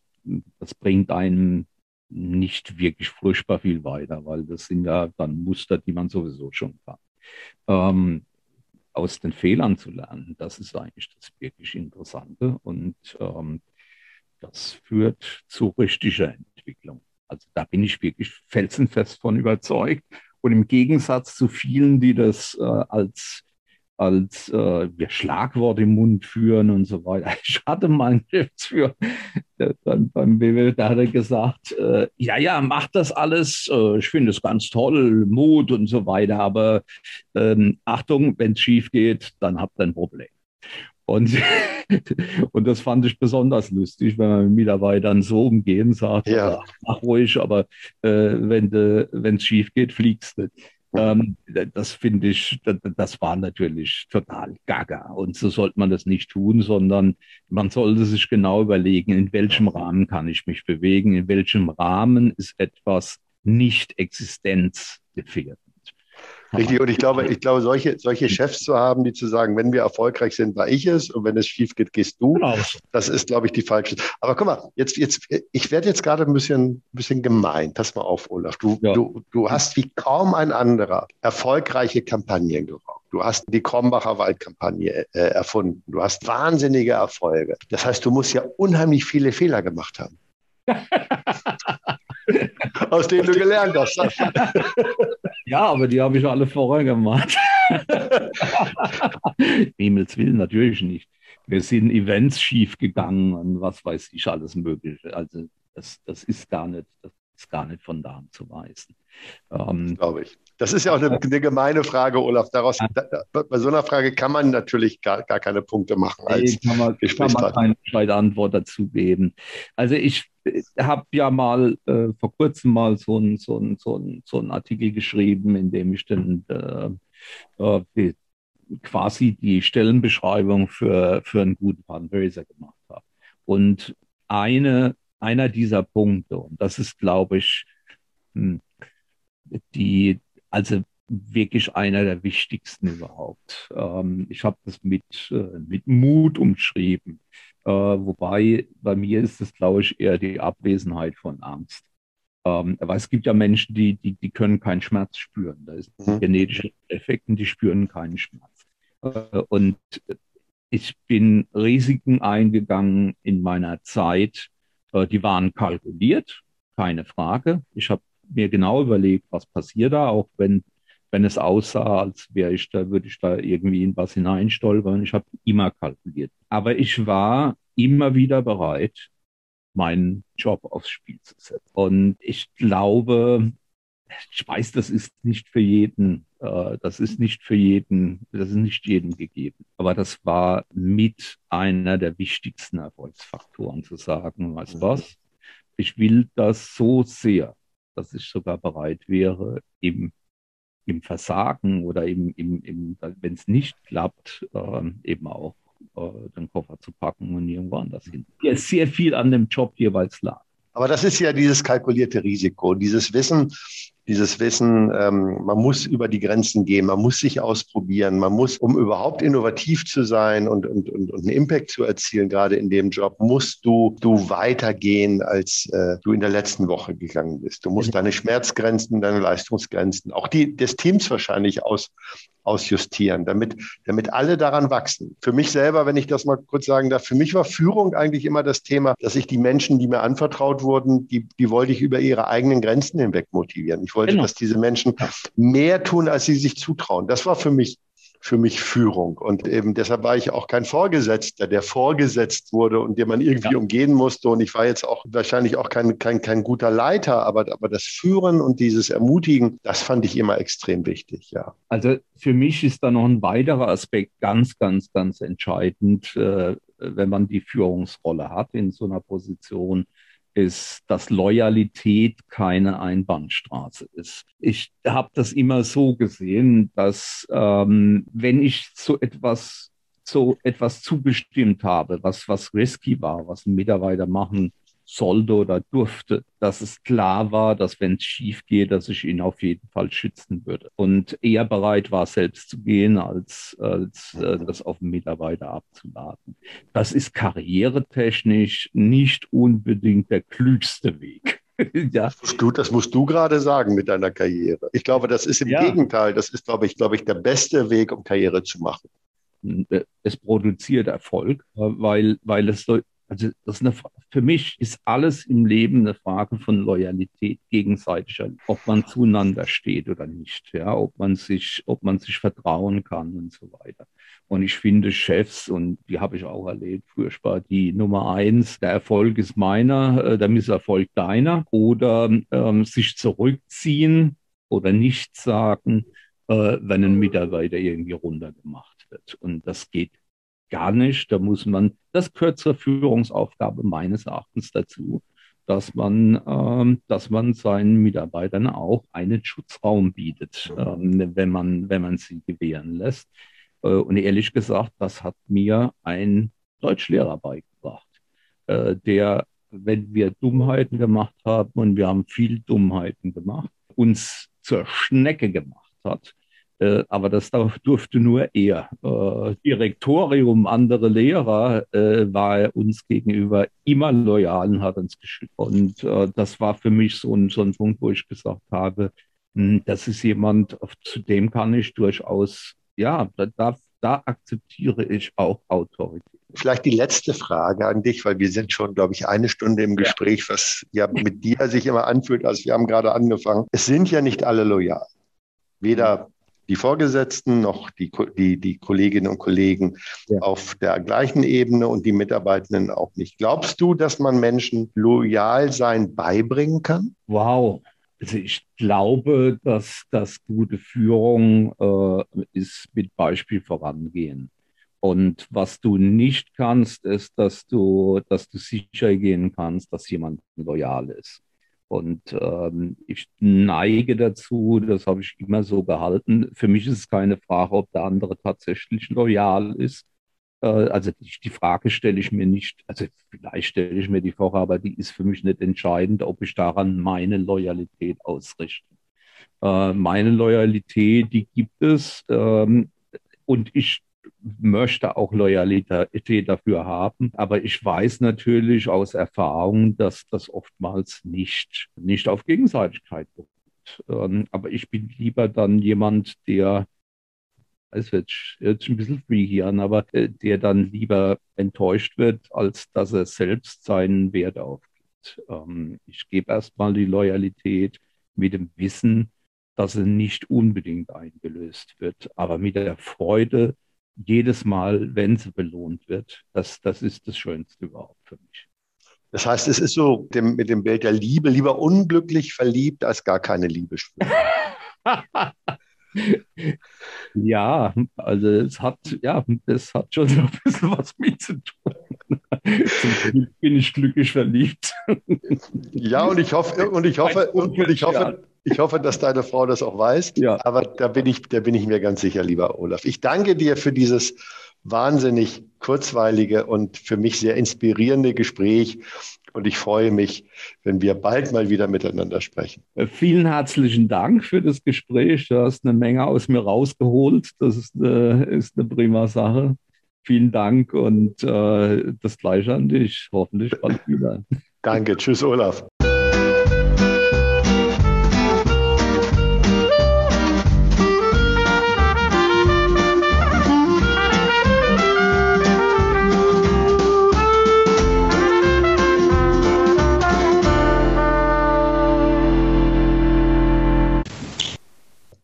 das bringt einen nicht wirklich furchtbar viel weiter, weil das sind ja dann Muster, die man sowieso schon kann. Ähm, aus den Fehlern zu lernen, das ist eigentlich das wirklich Interessante und ähm, das führt zu richtiger Entwicklung. Also da bin ich wirklich felsenfest von überzeugt. Und im Gegensatz zu vielen, die das äh, als als äh, wir Schlagworte im Mund führen und so weiter. <laughs> Ich hatte mal einen Geschäftsführer dann beim BW, da hat er gesagt, äh, ja, ja, macht das alles, äh, ich finde es ganz toll, Mut und so weiter, aber ähm, Achtung, wenn es schief geht, dann habt ihr ein Problem. Und, <laughs> und das fand ich besonders lustig, wenn man mit Mitarbeitern so umgehen sagt, ja. mach ruhig, aber äh, wenn es schief geht, fliegst du. Ähm, das finde ich, das, war natürlich total gaga. Und so sollte man das nicht tun, sondern man sollte sich genau überlegen, in welchem Rahmen kann ich mich bewegen, in welchem Rahmen ist etwas nicht existenzgefährdend. Richtig, und ich glaube, ich glaube, solche, solche Chefs zu haben, die zu sagen, wenn wir erfolgreich sind, war ich es und wenn es schief geht, gehst du. Genau. Das ist, glaube ich, die falsche. Aber guck mal, jetzt, jetzt, ich werde jetzt gerade ein bisschen, ein bisschen gemein. Pass mal auf, Olaf. Du, ja. du, du hast wie kaum ein anderer erfolgreiche Kampagnen geraucht. Du hast die Krombacher Waldkampagne äh, erfunden. Du hast wahnsinnige Erfolge. Das heißt, du musst ja unheimlich viele Fehler gemacht haben. <laughs> Aus denen du gelernt hast. <laughs> ja, aber die habe ich alle vorher gemacht. <laughs> Himmels Willen natürlich nicht. Wir sind Events schiefgegangen und was weiß ich alles Mögliche. Also das, das ist gar nicht, das ist gar nicht von da zu weisen. Ähm, Glaube ich. Das ist ja auch eine, <laughs> eine gemeine Frage, Olaf. Daraus, da, da, bei so einer Frage kann man natürlich gar, gar keine Punkte machen. Als nee, kann man, kann man keine zweite Antwort dazu geben. Also ich habe ja mal äh, vor kurzem mal so einen so so so ein Artikel geschrieben, in dem ich dann äh, äh, quasi die Stellenbeschreibung für, für einen guten Fundraiser gemacht habe. Und eine, einer dieser Punkte, und das ist, glaube ich, hm, die, also wirklich einer der wichtigsten überhaupt. Ähm, ich habe das mit, äh, mit Mut umschrieben. Äh, wobei bei mir ist es, glaube ich, eher die Abwesenheit von Angst. Ähm, aber es gibt ja Menschen, die, die, die können keinen Schmerz spüren. Da ist mhm. genetische Effekte, die spüren keinen Schmerz. Äh, und ich bin Risiken eingegangen in meiner Zeit. Äh, die waren kalkuliert, keine Frage. Ich habe mir genau überlegt, was passiert da, auch wenn, wenn es aussah, als wäre ich da, würde ich da irgendwie in was hineinstolpern. Ich habe immer kalkuliert. Aber ich war immer wieder bereit, meinen Job aufs Spiel zu setzen. Und ich glaube, ich weiß, das ist nicht für jeden, äh, das ist nicht für jeden, das ist nicht jedem gegeben. Aber das war mit einer der wichtigsten Erfolgsfaktoren zu sagen, weißt du was? Ich will das so sehr, dass ich sogar bereit wäre, im, im Versagen oder im, im, im wenn es nicht klappt, äh, eben auch äh, den Koffer zu packen und irgendwo anders hin. Ja, sehr viel an dem Job jeweils lag. Aber das ist ja dieses kalkulierte Risiko, dieses Wissen, dieses Wissen, ähm, man muss über die Grenzen gehen, man muss sich ausprobieren, man muss, um überhaupt innovativ zu sein und, und, und, und einen Impact zu erzielen, gerade in dem Job, musst du, du weitergehen, als äh, du in der letzten Woche gegangen bist. Du musst deine Schmerzgrenzen, deine Leistungsgrenzen, auch die des Teams wahrscheinlich aus, ausjustieren, damit, damit alle daran wachsen. Für mich selber, wenn ich das mal kurz sagen darf, für mich war Führung eigentlich immer das Thema, dass ich die Menschen, die mir anvertraut wurden, die, die wollte ich über ihre eigenen Grenzen hinweg motivieren. Ich wollte, genau. dass diese Menschen mehr tun, als sie sich zutrauen. Das war für mich für mich Führung. Und eben deshalb war ich auch kein Vorgesetzter, der vorgesetzt wurde und den man irgendwie ja. umgehen musste. Und ich war jetzt auch wahrscheinlich auch kein, kein, kein guter Leiter, aber, aber das Führen und dieses Ermutigen, das fand ich immer extrem wichtig, ja. Also für mich ist da noch ein weiterer Aspekt ganz, ganz, ganz entscheidend, äh, wenn man die Führungsrolle hat in so einer Position ist, dass Loyalität keine Einbahnstraße ist. Ich habe das immer so gesehen, dass ähm, wenn ich so etwas so etwas zugestimmt habe, was was risky war, was ein Mitarbeiter machen sollte oder durfte, dass es klar war, dass wenn es schief geht, dass ich ihn auf jeden Fall schützen würde und eher bereit war, selbst zu gehen, als, als äh, das auf den Mitarbeiter abzuladen. Das ist karrieretechnisch nicht unbedingt der klügste Weg. <laughs> ja. das, musst du, das musst du gerade sagen mit deiner Karriere. Ich glaube, das ist im ja. Gegenteil, das ist, glaube ich, glaube ich, der beste Weg, um Karriere zu machen es produziert Erfolg, weil, weil es also das ist eine, für mich ist alles im Leben eine Frage von Loyalität gegenseitiger, ob man zueinander steht oder nicht, ja, ob man sich, ob man sich vertrauen kann und so weiter. Und ich finde Chefs, und die habe ich auch erlebt, furchtbar, die Nummer eins, der Erfolg ist meiner, äh, der Misserfolg deiner, oder ähm, sich zurückziehen oder nichts sagen, äh, wenn ein Mitarbeiter irgendwie runtergemacht wird. Und das geht gar nicht. Da muss man, das gehört zur Führungsaufgabe meines Erachtens dazu, dass man, ähm, dass man seinen Mitarbeitern auch einen Schutzraum bietet, ähm, wenn man, wenn man sie gewähren lässt. Äh, und ehrlich gesagt, das hat mir ein Deutschlehrer beigebracht, äh, der, wenn wir Dummheiten gemacht haben, und wir haben viel Dummheiten gemacht, uns zur Schnecke gemacht hat, äh, aber das durfte nur er. Äh, Direktorium, andere Lehrer äh, war er uns gegenüber immer loyal und hat uns geschützt. Und äh, das war für mich so ein, so ein Punkt, wo ich gesagt habe, mh, hm, das ist jemand, zu dem kann ich durchaus, ja, da, da akzeptiere ich auch Autorität. Vielleicht die letzte Frage an dich, weil wir sind schon, glaube ich, eine Stunde im Gespräch, was ja mit dir sich immer anfühlt, als wir haben gerade angefangen. Es sind ja nicht alle loyal. Weder die Vorgesetzten noch die, die, die Kolleginnen und Kollegen ja. auf der gleichen Ebene und die Mitarbeitenden auch nicht. Glaubst du, dass man Menschen loyal sein beibringen kann? Wow. Also ich glaube, dass das gute Führung äh, ist mit Beispiel vorangehen. Und was du nicht kannst, ist, dass du, dass du sicher gehen kannst, dass jemand loyal ist. Und ähm, ich neige dazu, das habe ich immer so gehalten. Für mich ist es keine Frage, ob der andere tatsächlich loyal ist. Äh, also die, die, Frage stelle ich mir nicht, also vielleicht stelle ich mir die Frage, aber die ist für mich nicht entscheidend, ob ich daran meine Loyalität ausrichte. Äh, meine Loyalität, die gibt es. Ähm, und ich möchte auch Loyalität dafür haben. Aber ich weiß natürlich aus Erfahrung, dass das oftmals nicht, nicht auf Gegenseitigkeit beruht. Ähm, aber ich bin lieber dann jemand, der, es wird jetzt ein bisschen freaky an, aber äh, der dann lieber enttäuscht wird, als dass er selbst seinen Wert aufgibt. Ähm, ich gebe erstmal die Loyalität mit dem Wissen, dass sie nicht unbedingt eingelöst wird, aber mit der Freude, jedes Mal, wenn sie belohnt wird. Das, das ist das Schönste überhaupt für mich. Das heißt, es ist so dem, mit dem Bild der Liebe lieber unglücklich verliebt als gar keine Liebe spüren. <laughs> ja, also es hat, ja, es hat schon so ein bisschen was mit zu tun. <laughs> Bin ich glücklich verliebt. ja, und ich hoffe, und ich hoffe, und ich hoffe, ich hoffe, dass deine Frau das auch weiß. Ja. Aber da bin ich, da bin ich mir ganz sicher, lieber Olaf. Ich danke dir für dieses wahnsinnig kurzweilige und für mich sehr inspirierende Gespräch. Und ich freue mich, wenn wir bald mal wieder miteinander sprechen. Äh, vielen herzlichen Dank für das Gespräch. Du hast eine Menge aus mir rausgeholt. Das ist eine, äh, ist eine prima Sache. Vielen Dank und äh, das Gleiche an dich. Hoffentlich bald wieder. Danke. Tschüss, Olaf.